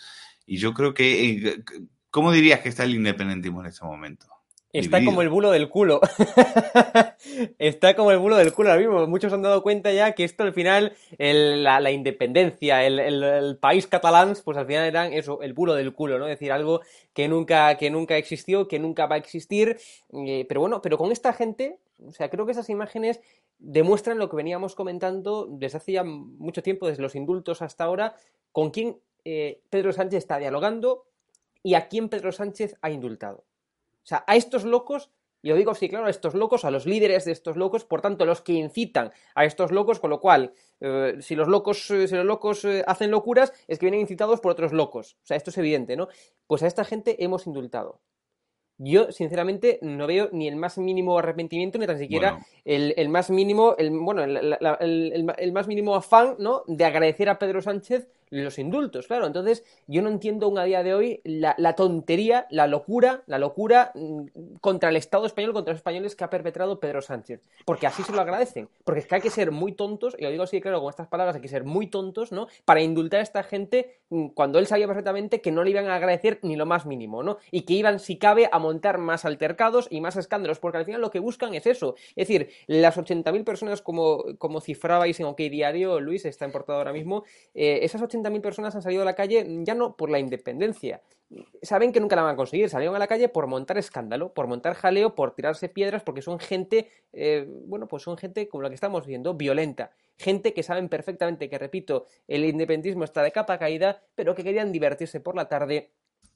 Y yo creo que, ¿cómo dirías que está el independentismo en este momento? Está Dividido. como el bulo del culo. Está como el bulo del culo ahora mismo. Muchos han dado cuenta ya que esto al final, el- la, la independencia, el, el- el país catalán, pues al final eran eso, el bulo del culo, ¿no? Es decir, algo que nunca, que nunca existió, que nunca va a existir. Eh, pero bueno, pero con esta gente, o sea, creo que esas imágenes demuestran lo que veníamos comentando desde hace ya mucho tiempo, desde los indultos hasta ahora, con quién eh, Pedro Sánchez está dialogando y a quién Pedro Sánchez ha indultado. O sea, a estos locos, y lo digo así, claro, a estos locos, a los líderes de estos locos, por tanto, los que incitan a estos locos, con lo cual, eh, si los locos, eh, si los locos eh, hacen locuras, es que vienen incitados por otros locos. O sea, esto es evidente, ¿no? Pues a esta gente hemos indultado. Yo, sinceramente, no veo ni el más mínimo arrepentimiento, ni tan siquiera Bueno. el, el más mínimo, el, bueno, el, la- el- el más mínimo afán, ¿no? De agradecer a Pedro Sánchez los indultos, claro. Entonces, yo no entiendo aún a día de hoy la, la tontería, la locura, la locura mm, contra el Estado español, contra los españoles que ha perpetrado Pedro Sánchez. Porque así se lo agradecen. Porque es que hay que ser muy tontos, y lo digo así, claro, con estas palabras, hay que ser muy tontos, ¿no? Para indultar a esta gente mm, cuando él sabía perfectamente que no le iban a agradecer ni lo más mínimo, ¿no? Y que iban, si cabe, a montar más altercados y más escándalos, porque al final lo que buscan es eso. Es decir, las 80.000 personas, como, como cifrabais en OK Diario, Luis, está en portada ahora mismo, eh, esas 80.000 personas han salido a la calle ya no por la independencia. Saben que nunca la van a conseguir. Salieron a la calle por montar escándalo, por montar jaleo, por tirarse piedras, porque son gente, eh, bueno, pues son gente como la que estamos viendo, violenta. Gente que saben perfectamente que, repito, el independentismo está de capa caída, pero que querían divertirse por la tarde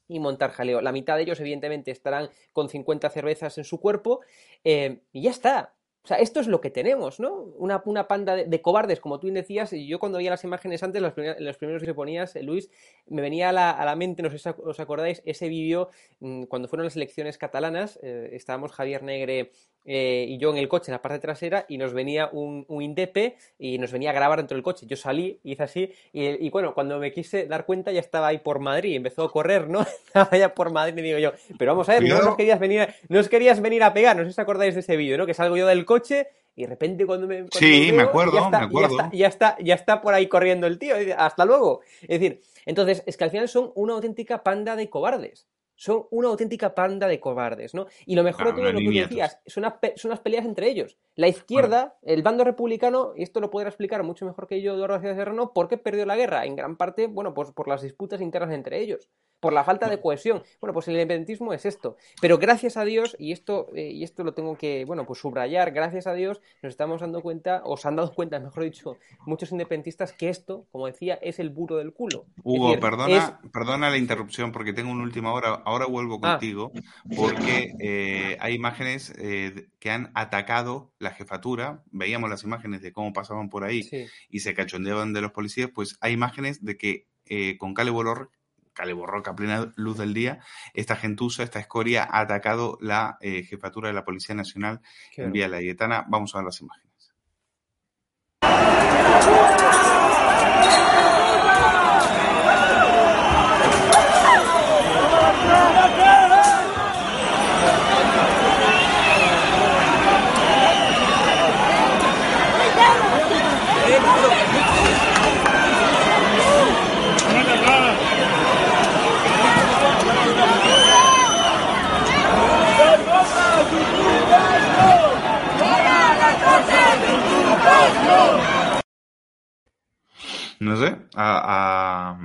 y montar jaleo. La mitad de ellos, evidentemente, estarán con 50 cervezas en su cuerpo eh, y ya está. O sea, esto es lo que tenemos, ¿no? Una, una panda de, de cobardes, como tú decías, y yo cuando veía las imágenes antes, los, primer- los primeros que ponías, eh, Luis, me venía a la, a la mente, no sé si os acordáis, ese vídeo mm, cuando fueron las elecciones catalanas, eh, estábamos Javier Negre eh, y yo en el coche, en la parte trasera, y nos venía un, un Indepe y nos venía a grabar dentro del coche. Yo salí, hice así, y, y bueno, cuando me quise dar cuenta ya estaba ahí por Madrid, empezó a correr, ¿no? Estaba ya por Madrid y digo yo, pero vamos a ver, no nos querías venir a, no os querías venir a pegar, no sé si os acordáis de ese vídeo, ¿no? Que salgo yo del coche y de repente cuando me, cuando Sí, me me acuerdo, ya está, me acuerdo. Ya está, ya está, ya está por ahí corriendo el tío. Hasta luego. Es decir, entonces, es que al final son una auténtica panda de cobardes. Son una auténtica panda de cobardes, ¿no? Y lo mejor Claro, de todo es lo que tú decías, son unas, son unas peleas entre ellos. La izquierda, el bando republicano, y esto lo podrá explicar mucho mejor que yo Eduardo García Serrano, ¿por qué perdió la guerra? En gran parte, bueno, pues por las disputas internas entre ellos, por la falta de cohesión. Bueno, pues el independentismo es esto. Pero gracias a Dios, y esto, eh, y esto lo tengo que, bueno, pues subrayar, gracias a Dios nos estamos dando cuenta, o se han dado cuenta, mejor dicho, muchos independentistas, que esto, como decía, es el buro del culo. Hugo, decir, perdona, es- perdona la interrupción porque tengo una última hora. Ahora vuelvo Ah. contigo porque eh, hay imágenes eh, que han atacado la jefatura. Veíamos las imágenes de cómo pasaban por ahí sí. y se cachondeaban de los policías. Pues hay imágenes de que eh, con Cale Borroca, Cale Borroca a plena luz del día, esta gentuza, esta escoria ha atacado la eh, jefatura de la Policía Nacional Qué en Vía Layetana. Vamos a ver las imágenes. No sé, a-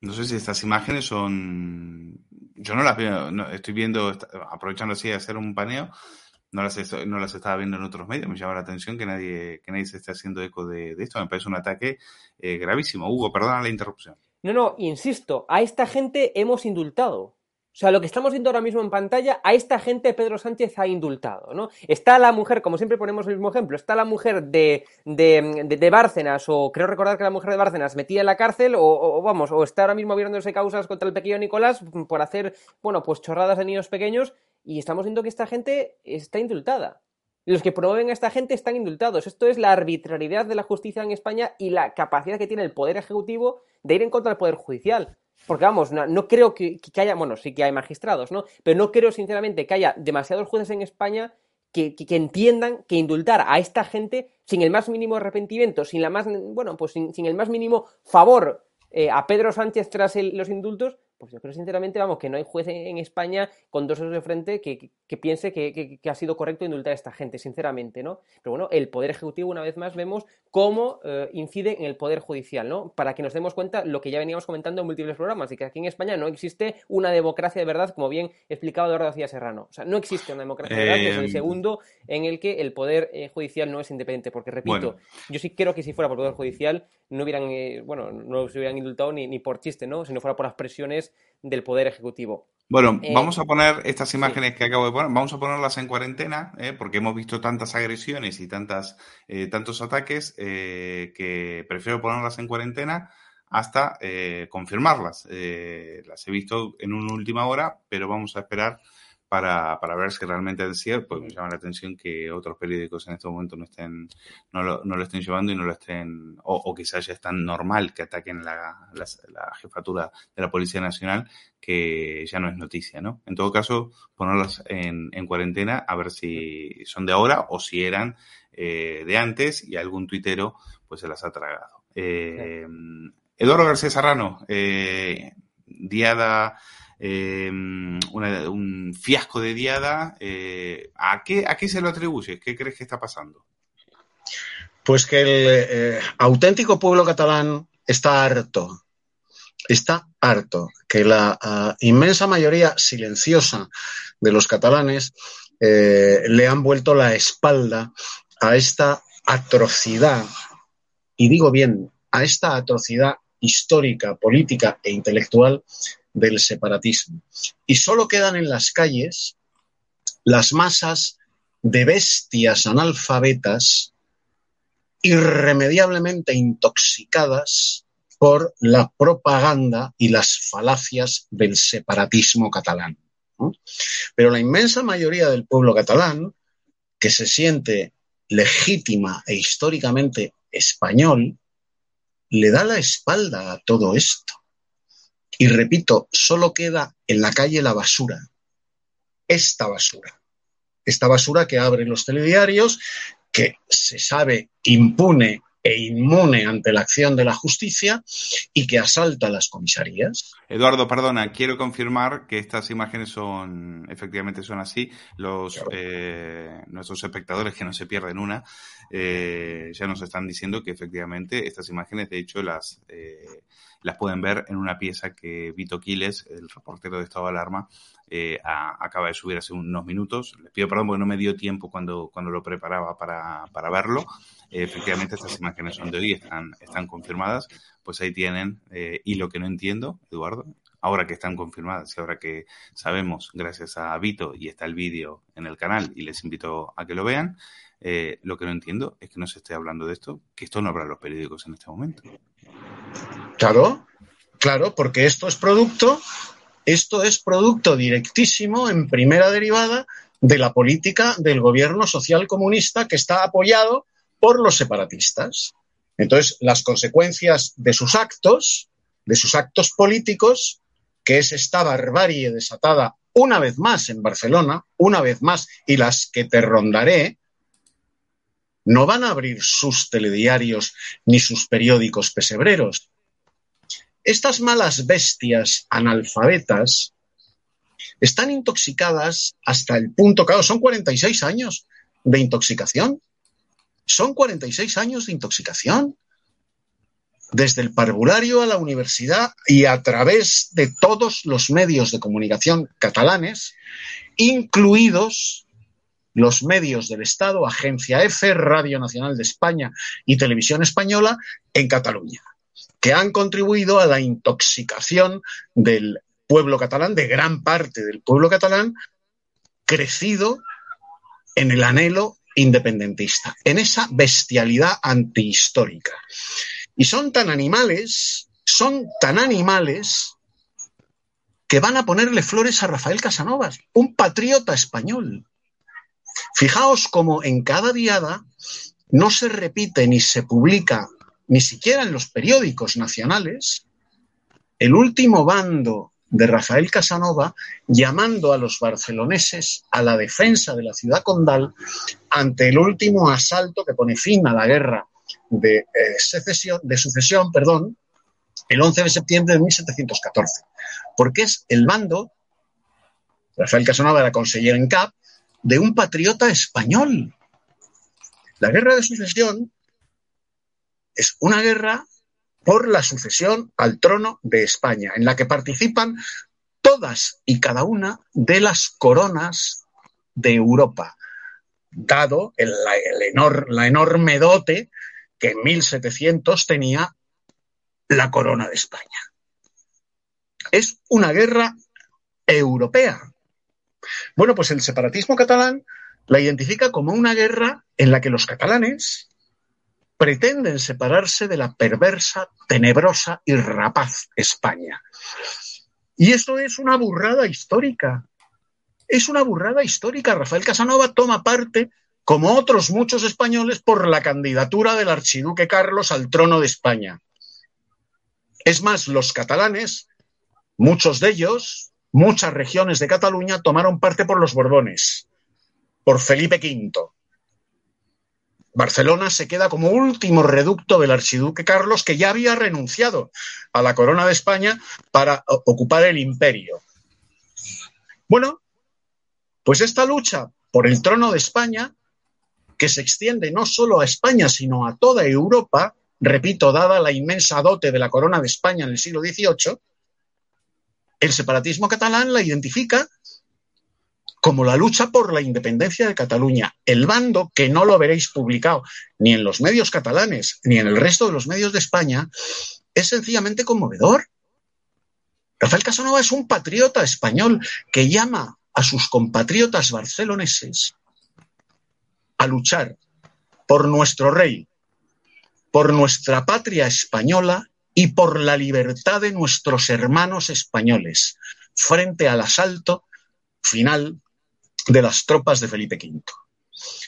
no sé si estas imágenes son. Yo no las veo, no, estoy viendo, aprovechando así de hacer un paneo, no las, estoy- no las estaba viendo en otros medios. Me llama la atención que nadie, que nadie se esté haciendo eco de, de esto. Me parece un ataque eh, gravísimo. Hugo, perdona la interrupción. No, no, insisto, a esta gente hemos indultado. O sea, lo que estamos viendo ahora mismo en pantalla, a esta gente Pedro Sánchez ha indultado, ¿no? Está la mujer, como siempre ponemos el mismo ejemplo, está la mujer de, de, de, Bárcenas, o creo recordar que la mujer de Bárcenas metía en la cárcel, o, o, vamos, o está ahora mismo abriéndose causas contra el pequeño Nicolás por hacer, bueno, pues chorradas de niños pequeños, y estamos viendo que esta gente está indultada. Los que promueven a esta gente están indultados. Esto es la arbitrariedad de la justicia en España y la capacidad que tiene el Poder Ejecutivo de ir en contra del Poder Judicial. Porque vamos, no, no creo que, que, haya, bueno, sí que hay magistrados, ¿no? Pero no creo sinceramente que haya demasiados jueces en España que, que, que entiendan que indultar a esta gente sin el más mínimo arrepentimiento, sin la más, bueno, pues sin, sin el más mínimo favor eh, a Pedro Sánchez tras el, los indultos, pues yo creo sinceramente, vamos, que no hay juez en, España con dos dedos de frente que, que, que piense que, ha sido correcto indultar a esta gente, sinceramente, ¿no? Pero bueno, el Poder Ejecutivo, una vez más, vemos cómo eh, incide en el Poder Judicial, ¿no? Para que nos demos cuenta lo que ya veníamos comentando en múltiples programas, y que aquí en España no existe una democracia de verdad, como bien explicaba Eduardo García Serrano. O sea, no existe una democracia de verdad, que es el segundo en el que el Poder eh, Judicial no es independiente, porque repito, bueno. yo sí creo que si fuera por Poder Judicial no hubieran, eh, bueno, no se hubieran indultado ni, ni por chiste, ¿no? Si no fuera por las presiones del Poder Ejecutivo. Bueno, eh, vamos a poner estas imágenes sí. que acabo de poner, vamos a ponerlas en cuarentena, ¿eh? porque hemos visto tantas agresiones y tantas, eh, tantos ataques que prefiero ponerlas en cuarentena hasta confirmarlas. las he visto en una última hora, pero vamos a esperar para, para ver si realmente es cierto, pues me llama la atención que otros periódicos en este momento no estén, no lo, no lo estén llevando y no lo estén, o, o quizás ya es tan normal que ataquen la, la, la, jefatura de la Policía Nacional que ya no es noticia, ¿no? En todo caso, ponerlas en, en cuarentena a ver si son de ahora o si eran eh, de antes y algún tuitero pues se las ha tragado. Eh, Eduardo García Serrano, eh, Diada eh, un fiasco de diada. Eh, ¿a, qué, ¿A qué se lo atribuyes? ¿Qué crees que está pasando? Pues que el eh, auténtico pueblo catalán está harto. Está harto que la uh, inmensa mayoría silenciosa de los catalanes le han vuelto la espalda a esta atrocidad, y digo bien, a esta atrocidad histórica, política e intelectual del separatismo. Y solo quedan en las calles las masas de bestias analfabetas irremediablemente intoxicadas por la propaganda y las falacias del separatismo catalán. Pero la inmensa mayoría del pueblo catalán, que se siente legítima e históricamente español, le da la espalda a todo esto. Y repito, solo queda en la calle la basura. Esta basura. Esta basura que abren los telediarios, que se sabe impune e inmune ante la acción de la justicia y que asalta las comisarías. Eduardo, perdona, quiero confirmar que estas imágenes son, efectivamente son así. Los, claro. eh, nuestros espectadores, que no se pierden una, eh, ya nos están diciendo que efectivamente estas imágenes, de hecho, las, eh, las pueden ver en una pieza que Vito Quiles, el reportero de Estado de Alarma, a, acaba de subir hace unos minutos. Les pido perdón porque no me dio tiempo cuando, cuando lo preparaba para, para verlo. Efectivamente, estas imágenes son de hoy, están, están confirmadas. Pues ahí tienen. Eh, y lo que no entiendo, Eduardo, ahora que están confirmadas y ahora que sabemos, gracias a Vito, y está el vídeo en el canal y les invito a que lo vean, eh, lo que no entiendo es que no se esté hablando de esto, que esto no habrá los periódicos en este momento. Claro, claro, porque esto es producto, esto es producto directísimo en primera derivada de la política del gobierno social comunista que está apoyado por los separatistas. Entonces, las consecuencias de sus actos, de sus actos políticos, que es esta barbarie desatada una vez más en Barcelona, una vez más, y las que te rondaré, no van a abrir sus telediarios ni sus periódicos pesebreros. Estas malas bestias analfabetas están intoxicadas hasta el punto, claro, son 46 años de intoxicación. Son 46 años de intoxicación. Desde el parvulario a la universidad y a través de todos los medios de comunicación catalanes, incluidos los medios del Estado, Agencia EFE, Radio Nacional de España y Televisión Española en Cataluña, que han contribuido a la intoxicación del pueblo catalán, de gran parte del pueblo catalán, crecido en el anhelo independentista, en esa bestialidad antihistórica. Y son tan animales, son tan animales que van a ponerle flores a Rafael Casanovas, un patriota español. Fijaos cómo en cada diada no se repite ni se publica, ni siquiera en los periódicos nacionales, el último bando de Rafael Casanova llamando a los barceloneses a la defensa de la ciudad condal ante el último asalto que pone fin a la guerra de, eh, sucesión perdón, el 11 de septiembre de 1714. Porque es el bando, Rafael Casanova era consejero en CAP, de un patriota español. La guerra de sucesión es una guerra por la sucesión al trono de España, en la que participan todas y cada una de las coronas de Europa, dado el, la enorme dote que en 1700 tenía la corona de España. Es una guerra europea. Bueno, pues el separatismo catalán la identifica como una guerra en la que los catalanes pretenden separarse de la perversa, tenebrosa y rapaz España. Y esto es una burrada histórica. Es una burrada histórica. Rafael Casanova toma parte, como otros muchos españoles, por la candidatura del archiduque Carlos al trono de España. Es más, los catalanes, muchos de ellos, muchas regiones de Cataluña, tomaron parte por los Borbones, por Felipe V. Barcelona se queda como último reducto del archiduque Carlos, que ya había renunciado a la corona de España para ocupar el imperio. Bueno, pues esta lucha por el trono de España, que se extiende no solo a España, sino a toda Europa, repito, dada la inmensa dote de la corona de España en el siglo XVIII, el separatismo catalán la identifica como la lucha por la independencia de Cataluña. El bando, que no lo veréis publicado ni en los medios catalanes ni en el resto de los medios de España, es sencillamente conmovedor. Rafael Casanova es un patriota español que llama a sus compatriotas barceloneses a luchar por nuestro rey, por nuestra patria española y por la libertad de nuestros hermanos españoles frente al asalto final de las tropas de Felipe V.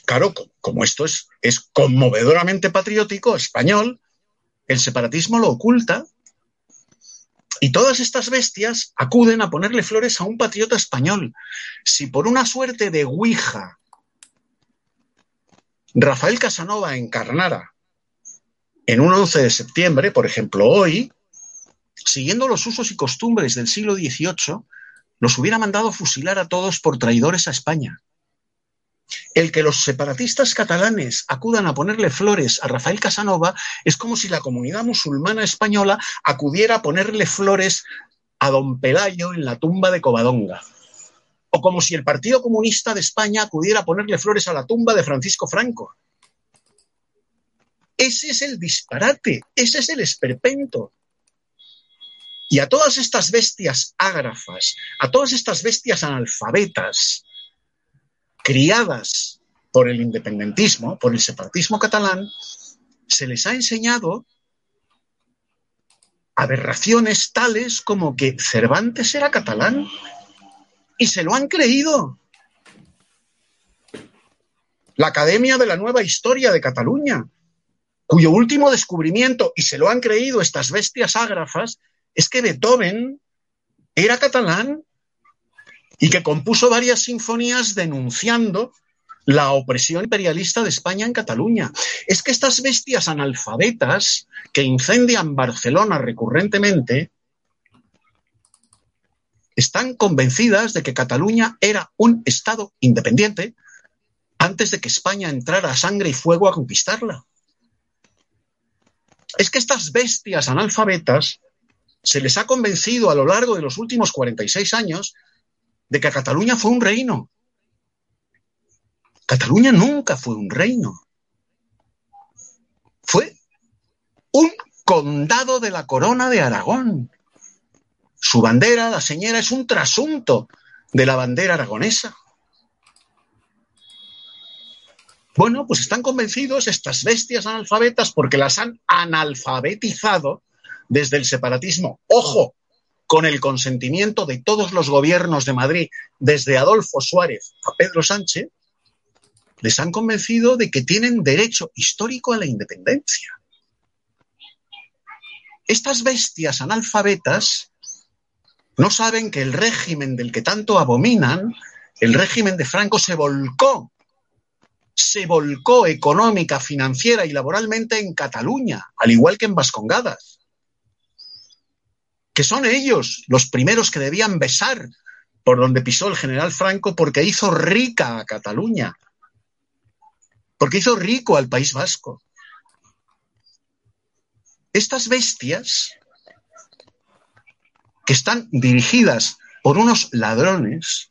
Claro, como esto es, es conmovedoramente patriótico, español, el separatismo lo oculta y todas estas bestias acuden a ponerle flores a un patriota español. Si por una suerte de Ouija Rafael Casanova encarnara en un 11 de septiembre, por ejemplo hoy, siguiendo los usos y costumbres del siglo XVIII, los hubiera mandado fusilar a todos por traidores a España. El que los separatistas catalanes acudan a ponerle flores a Rafael Casanova es como si la comunidad musulmana española acudiera a ponerle flores a don Pelayo en la tumba de Covadonga. O como si el Partido Comunista de España acudiera a ponerle flores a la tumba de Francisco Franco. Ese es el disparate, ese es el esperpento. Y a todas estas bestias ágrafas, a todas estas bestias analfabetas, criadas por el independentismo, por el separatismo catalán, se les ha enseñado aberraciones tales como que Cervantes era catalán y se lo han creído. La Academia de la Nueva Historia de Cataluña, cuyo último descubrimiento, y se lo han creído estas bestias ágrafas, es que Beethoven era catalán y que compuso varias sinfonías denunciando la opresión imperialista de España en Cataluña. Es que estas bestias analfabetas que incendian Barcelona recurrentemente están convencidas de que Cataluña era un Estado independiente antes de que España entrara a sangre y fuego a conquistarla. Es que estas bestias analfabetas se les ha convencido a lo largo de los últimos 46 años de que Cataluña fue un reino. Cataluña nunca fue un reino. Fue un condado de la corona de Aragón. Su bandera, la señora, es un trasunto de la bandera aragonesa. Bueno, pues están convencidos estas bestias analfabetas porque las han analfabetizado desde el separatismo. Ojo, con el consentimiento de todos los gobiernos de Madrid, desde Adolfo Suárez a Pedro Sánchez, les han convencido de que tienen derecho histórico a la independencia. Estas bestias analfabetas no saben que el régimen del que tanto abominan, el régimen de Franco, se volcó, se volcó económica, financiera y laboralmente en Cataluña, al igual que en Vascongadas. Que son ellos los primeros que debían besar por donde pisó el general Franco porque hizo rica a Cataluña, porque hizo rico al País Vasco. Estas bestias que están dirigidas por unos ladrones,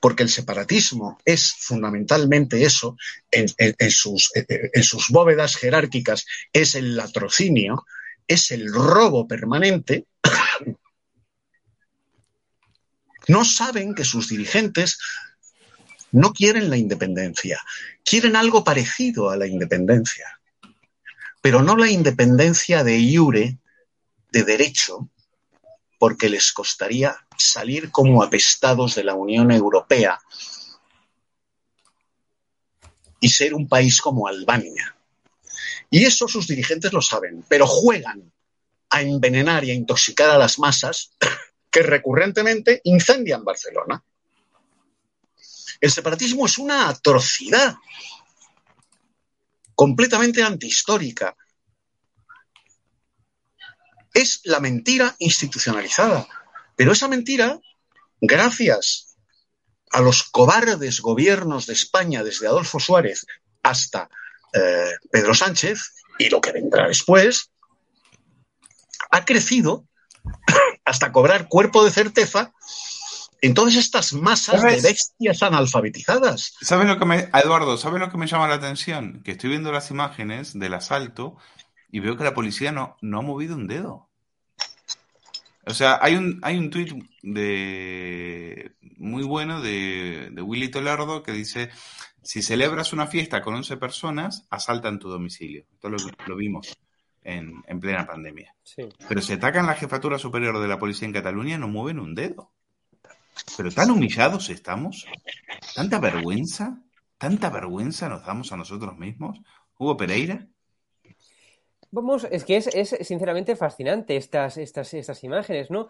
porque el separatismo es fundamentalmente eso, en, sus, sus bóvedas jerárquicas es el latrocinio, es el robo permanente, no saben que sus dirigentes no quieren la independencia, quieren algo parecido a la independencia, pero no la independencia de iure, de derecho, porque les costaría salir como apestados de la Unión Europea y ser un país como Albania. Y eso sus dirigentes lo saben, pero juegan a envenenar y a intoxicar a las masas que recurrentemente incendian Barcelona. El separatismo es una atrocidad completamente antihistórica. Es la mentira institucionalizada. Pero esa mentira, gracias a los cobardes gobiernos de España desde Adolfo Suárez hasta eh, Pedro Sánchez y lo que vendrá después, ha crecido hasta cobrar cuerpo de certeza en todas estas masas ¿Sabes? de bestias analfabetizadas. ¿Sabes lo que me, Eduardo, ¿sabes lo que me llama la atención? Que estoy viendo las imágenes del asalto y veo que la policía no, no ha movido un dedo. O sea, hay un, hay un tuit de muy bueno de, de Willy Tolardo que dice, si celebras una fiesta con 11 personas, asaltan tu domicilio. Esto lo, lo vimos en, en plena pandemia. Sí. Pero si atacan la jefatura superior de la policía en Cataluña, no mueven un dedo. Pero tan humillados estamos, tanta vergüenza, tanta vergüenza nos damos a nosotros mismos. Hugo Pereira, Vamos, es que es, es sinceramente fascinante estas, estas, estas imágenes, ¿no?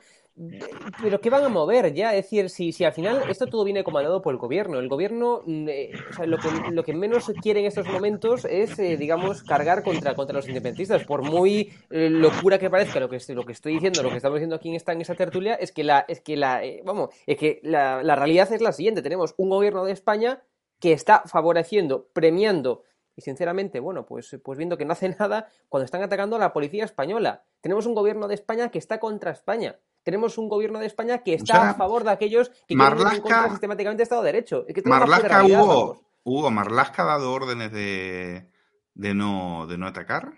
Pero ¿qué van a mover ya? Es decir, si, si al final esto todo viene comandado por el gobierno, el gobierno, mm, eh, lo que, lo que menos quiere en estos momentos es, eh, digamos, cargar contra, contra los independentistas. Por muy eh, locura que parezca lo que, lo que estoy diciendo, lo que estamos diciendo aquí en esta, en esta tertulia, es que la, es que la, vamos, es que la, la realidad es la siguiente. Tenemos un gobierno de España que está favoreciendo, premiando y sinceramente, bueno, pues, pues viendo que no hace nada cuando están atacando a la policía española. Tenemos un gobierno de España que está contra España. Tenemos un gobierno de España que está sea, a favor de aquellos que quieren Marlaska- contra sistemáticamente Estado de Derecho. Es que Marlaska Hugo. Hugo, Marlaska ha dado órdenes de, de, no, de no atacar.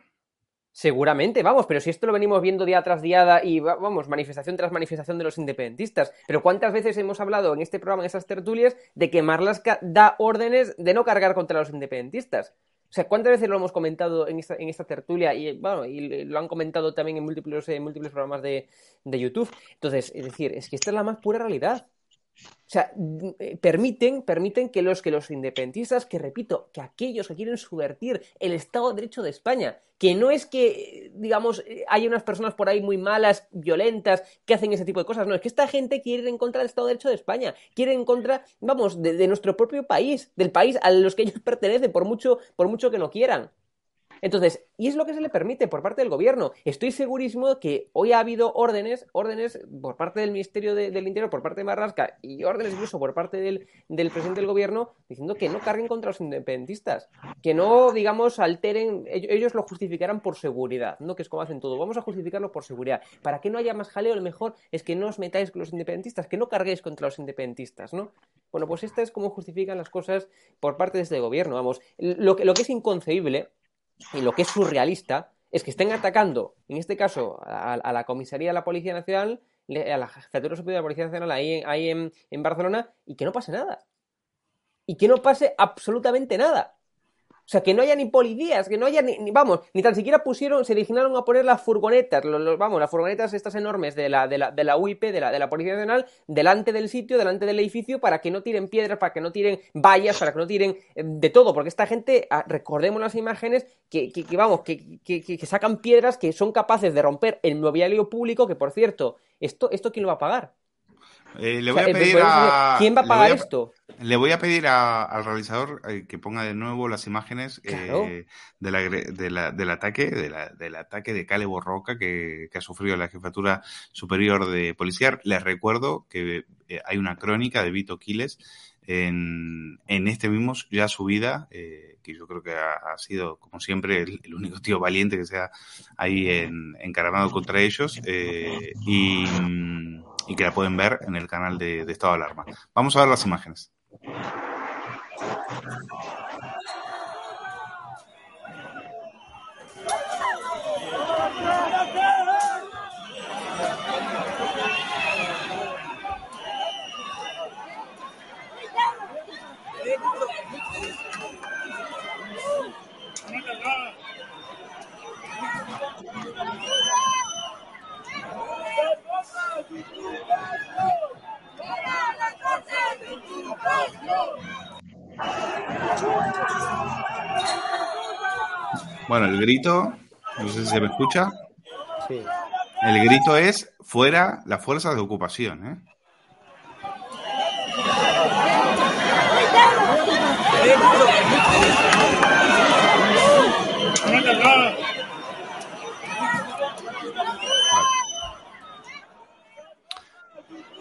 Seguramente, vamos, pero si esto lo venimos viendo día tras día y va- vamos, manifestación tras manifestación de los independentistas. Pero ¿cuántas veces hemos hablado en este programa, en estas tertulias, de que Marlaska da órdenes de no cargar contra los independentistas? O sea, ¿cuántas veces lo hemos comentado en esta, en esta tertulia? Y bueno, y lo han comentado también en múltiples, en múltiples programas de, de YouTube. Entonces, es decir, es que esta es la más pura realidad. O sea, permiten, permiten que los, que los independentistas, que repito, que aquellos que quieren subvertir el Estado de Derecho de España, que no es que, digamos, hay unas personas por ahí muy malas, violentas, que hacen ese tipo de cosas, no, es que esta gente quiere ir en contra del Estado de Derecho de España, quiere ir en contra, vamos, de, de nuestro propio país, del país a los que ellos pertenecen, por mucho, por mucho que no quieran. Entonces, y es lo que se le permite por parte del gobierno. Estoy segurísimo que hoy ha habido órdenes, órdenes por parte del Ministerio de- del Interior, por parte de Marrasca, y órdenes incluso por parte del, presidente del gobierno, diciendo que no carguen contra los independentistas, que no, digamos, alteren, ellos, ellos lo justificarán por seguridad, ¿no? Que es como hacen todo. Vamos a justificarlo por seguridad. Para que no haya más jaleo, lo mejor es que no os metáis con los independentistas, que no carguéis contra los independentistas, ¿no? Bueno, pues esta es como justifican las cosas por parte de este gobierno. Vamos, lo que, lo que es inconcebible y lo que es surrealista es que estén atacando, en este caso, a, la comisaría de la Policía Nacional, a la Jefatura Superior de la Policía Nacional ahí, en Barcelona y que no pase nada. Y que no pase absolutamente nada. O sea, que no haya ni policías, que no haya ni, ni- vamos, ni tan siquiera pusieron, se dignaron a poner las furgonetas, los, los- vamos, las furgonetas estas enormes de la, de la, de la UIP, de la, de la Policía Nacional, delante del sitio, delante del edificio, para que no tiren piedras, para que no tiren vallas, para que no tiren eh, de todo, porque esta gente, ah, recordemos las imágenes, que, que- que, vamos, que, que- sacan piedras que son capaces de romper el mobiliario público, que por cierto, ¿esto, esto quién lo va a pagar? Eh, le O voy sea, a pedir a... ¿Quién va a pagar a- esto? Le voy a pedir a- al realizador eh, que ponga de nuevo las imágenes Claro. eh, de la de la- del ataque, de la- del ataque de Cale Borroca que, que ha sufrido la Jefatura Superior de Policía. Les recuerdo que eh, hay una crónica de Vito Quiles en, en este mismo ya subida, eh, que yo creo que ha, ha sido, como siempre, el, el único tío valiente que sea ahí en, encaramado contra ellos eh, y, y que la pueden ver en el canal de, de Estado de Alarma. Vamos a ver las imágenes. Thank you. Bueno, el grito, no sé si se me escucha. Sí. El grito es fuera las fuerzas de ocupación, ¿eh?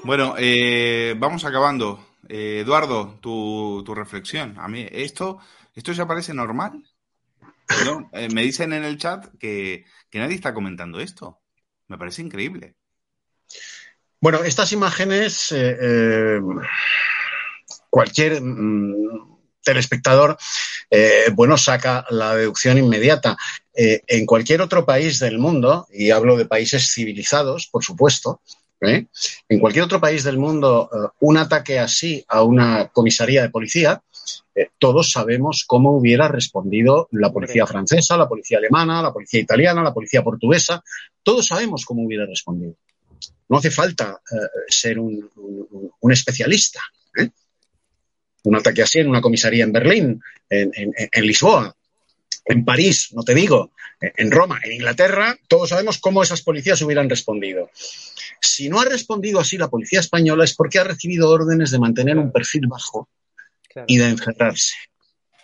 Bueno, eh, vamos acabando. Eh, Eduardo, tu, tu reflexión. A mí, esto, esto ya parece normal. ¿no? Eh, me dicen en el chat que, que nadie está comentando esto. Me parece increíble. Bueno, estas imágenes, eh, eh, cualquier mm, telespectador, eh, bueno, saca la deducción inmediata. En cualquier otro país del mundo, y hablo de países civilizados, por supuesto, ¿eh? en cualquier otro país del mundo, eh, un ataque así a una comisaría de policía, eh, todos sabemos cómo hubiera respondido la policía francesa, la policía alemana, la policía italiana, la policía portuguesa. Todos sabemos cómo hubiera respondido. No hace falta eh, ser un, un- un especialista. ¿eh? Un ataque así en una comisaría en Berlín, en, en- en Lisboa, en París, no te digo, en Roma, en Inglaterra, todos sabemos cómo esas policías hubieran respondido. Si no ha respondido así la policía española es porque ha recibido órdenes de mantener un perfil bajo Claro. y de encerrarse.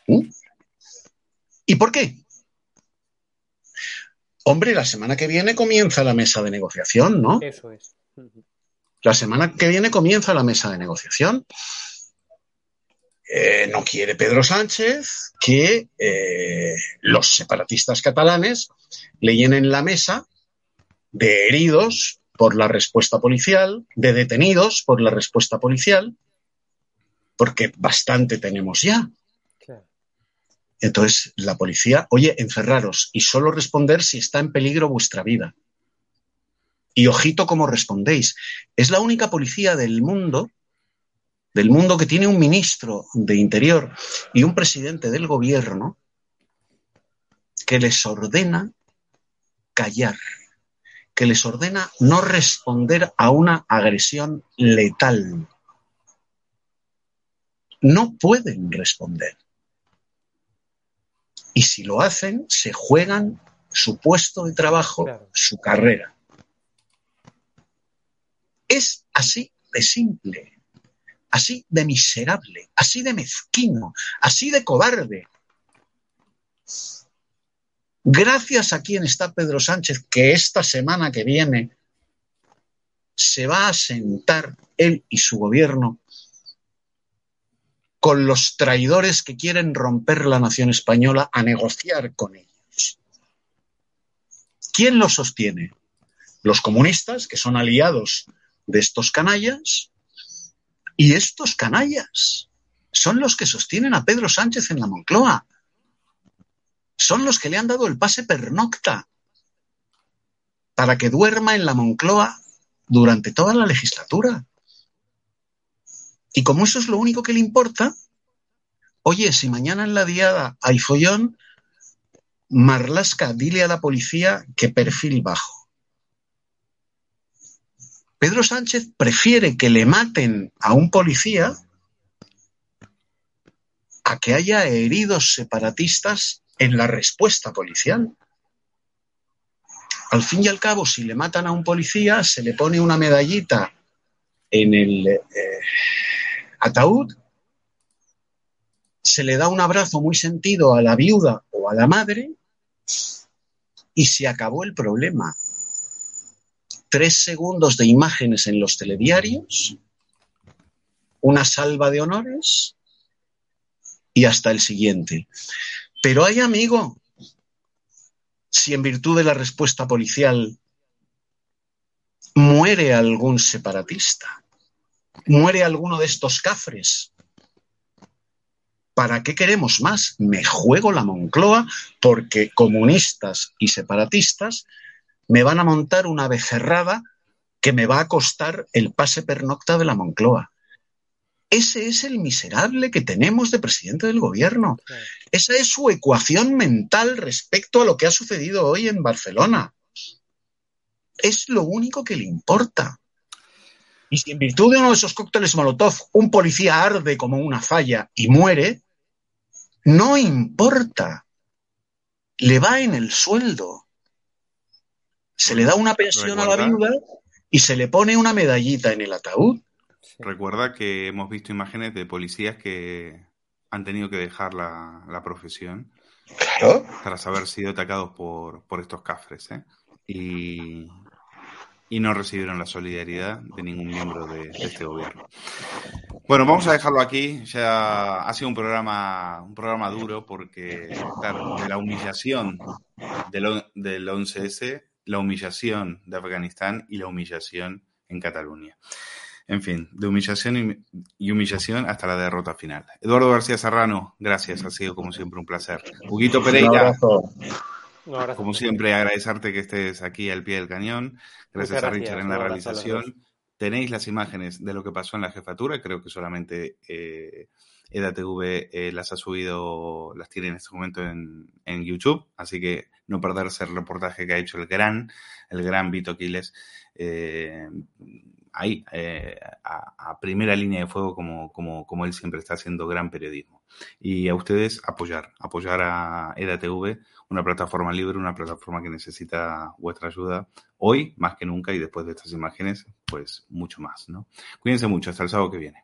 ¿Mm? ¿Y por qué? Hombre, la semana que viene comienza la mesa de negociación, ¿no? Eso es. La semana que viene comienza la mesa de negociación. Eh, no quiere Pedro Sánchez que eh, los separatistas catalanes le llenen la mesa de heridos por la respuesta policial, de detenidos por la respuesta policial, porque bastante tenemos ya. Entonces, la policía, oye, encerraros y solo responder si está en peligro vuestra vida. Y ojito cómo respondéis. Es la única policía del mundo, del mundo que tiene un ministro de Interior y un presidente del gobierno que les ordena callar, que les ordena no responder a una agresión letal. No pueden responder. Y si lo hacen, se juegan su puesto de trabajo, Claro. su carrera. Es así de simple, así de miserable, así de mezquino, así de cobarde. Gracias a quien está Pedro Sánchez, que esta semana que viene se va a sentar él y su gobierno con los traidores que quieren romper la nación española a negociar con ellos. ¿Quién lo sostiene? Los comunistas, que son aliados de estos canallas, y estos canallas son los que sostienen a Pedro Sánchez en la Moncloa. Son los que le han dado el pase pernocta para que duerma en la Moncloa durante toda la legislatura. Y como eso es lo único que le importa, oye, si mañana en la diada hay follón, Marlasca, dile a la policía que perfil bajo. Pedro Sánchez prefiere que le maten a un policía a que haya heridos separatistas en la respuesta policial. Al fin y al cabo, si le matan a un policía, se le pone una medallita en el eh, ataúd, se le da un abrazo muy sentido a la viuda o a la madre y se acabó el problema. Tres segundos de imágenes en los telediarios, una salva de honores y hasta el siguiente. Pero hay amigo, si en virtud de la respuesta policial muere algún separatista, muere alguno de estos cafres, ¿para qué queremos más? Me juego la Moncloa porque comunistas y separatistas me van a montar una becerrada que me va a costar el pase pernocta de la Moncloa. Ese es el miserable que tenemos de presidente del gobierno. Esa es su ecuación mental respecto a lo que ha sucedido hoy en Barcelona. Es lo único que le importa. Y si en virtud de uno de esos cócteles Molotov un policía arde como una falla y muere, no importa. Le va en el sueldo. Se le da una pensión a la viuda y se le pone una medallita en el ataúd. Recuerda que hemos visto imágenes de policías que han tenido que dejar la, profesión tras haber sido atacados por, estos cafres. ¿eh? Y, no recibieron la solidaridad de ningún miembro de, este gobierno. Bueno, vamos a dejarlo aquí. Ya ha sido un programa, un programa duro porque de la humillación del, del 11S, la humillación de Afganistán y la humillación en Cataluña. En fin, de humillación y humillación hasta la derrota final. Eduardo García Serrano, gracias, ha sido como siempre un placer. Huguito Pereira, como siempre, agradecerte que estés aquí al pie del cañón. Gracias, a Richard en la realización. Tenéis las imágenes de lo que pasó en la jefatura, creo que solamente eh, EDATV eh, las ha subido, las tiene en este momento en, en, YouTube, así que no perderse el reportaje que ha hecho el gran, el gran Vito Quiles. Eh, ahí, eh, a, primera línea de fuego, como, como, como, él siempre está haciendo gran periodismo. Y a ustedes apoyar, apoyar a EDATV, una plataforma libre, una plataforma que necesita vuestra ayuda hoy más que nunca y después de estas imágenes, pues mucho más, ¿no? Cuídense mucho, hasta el sábado que viene.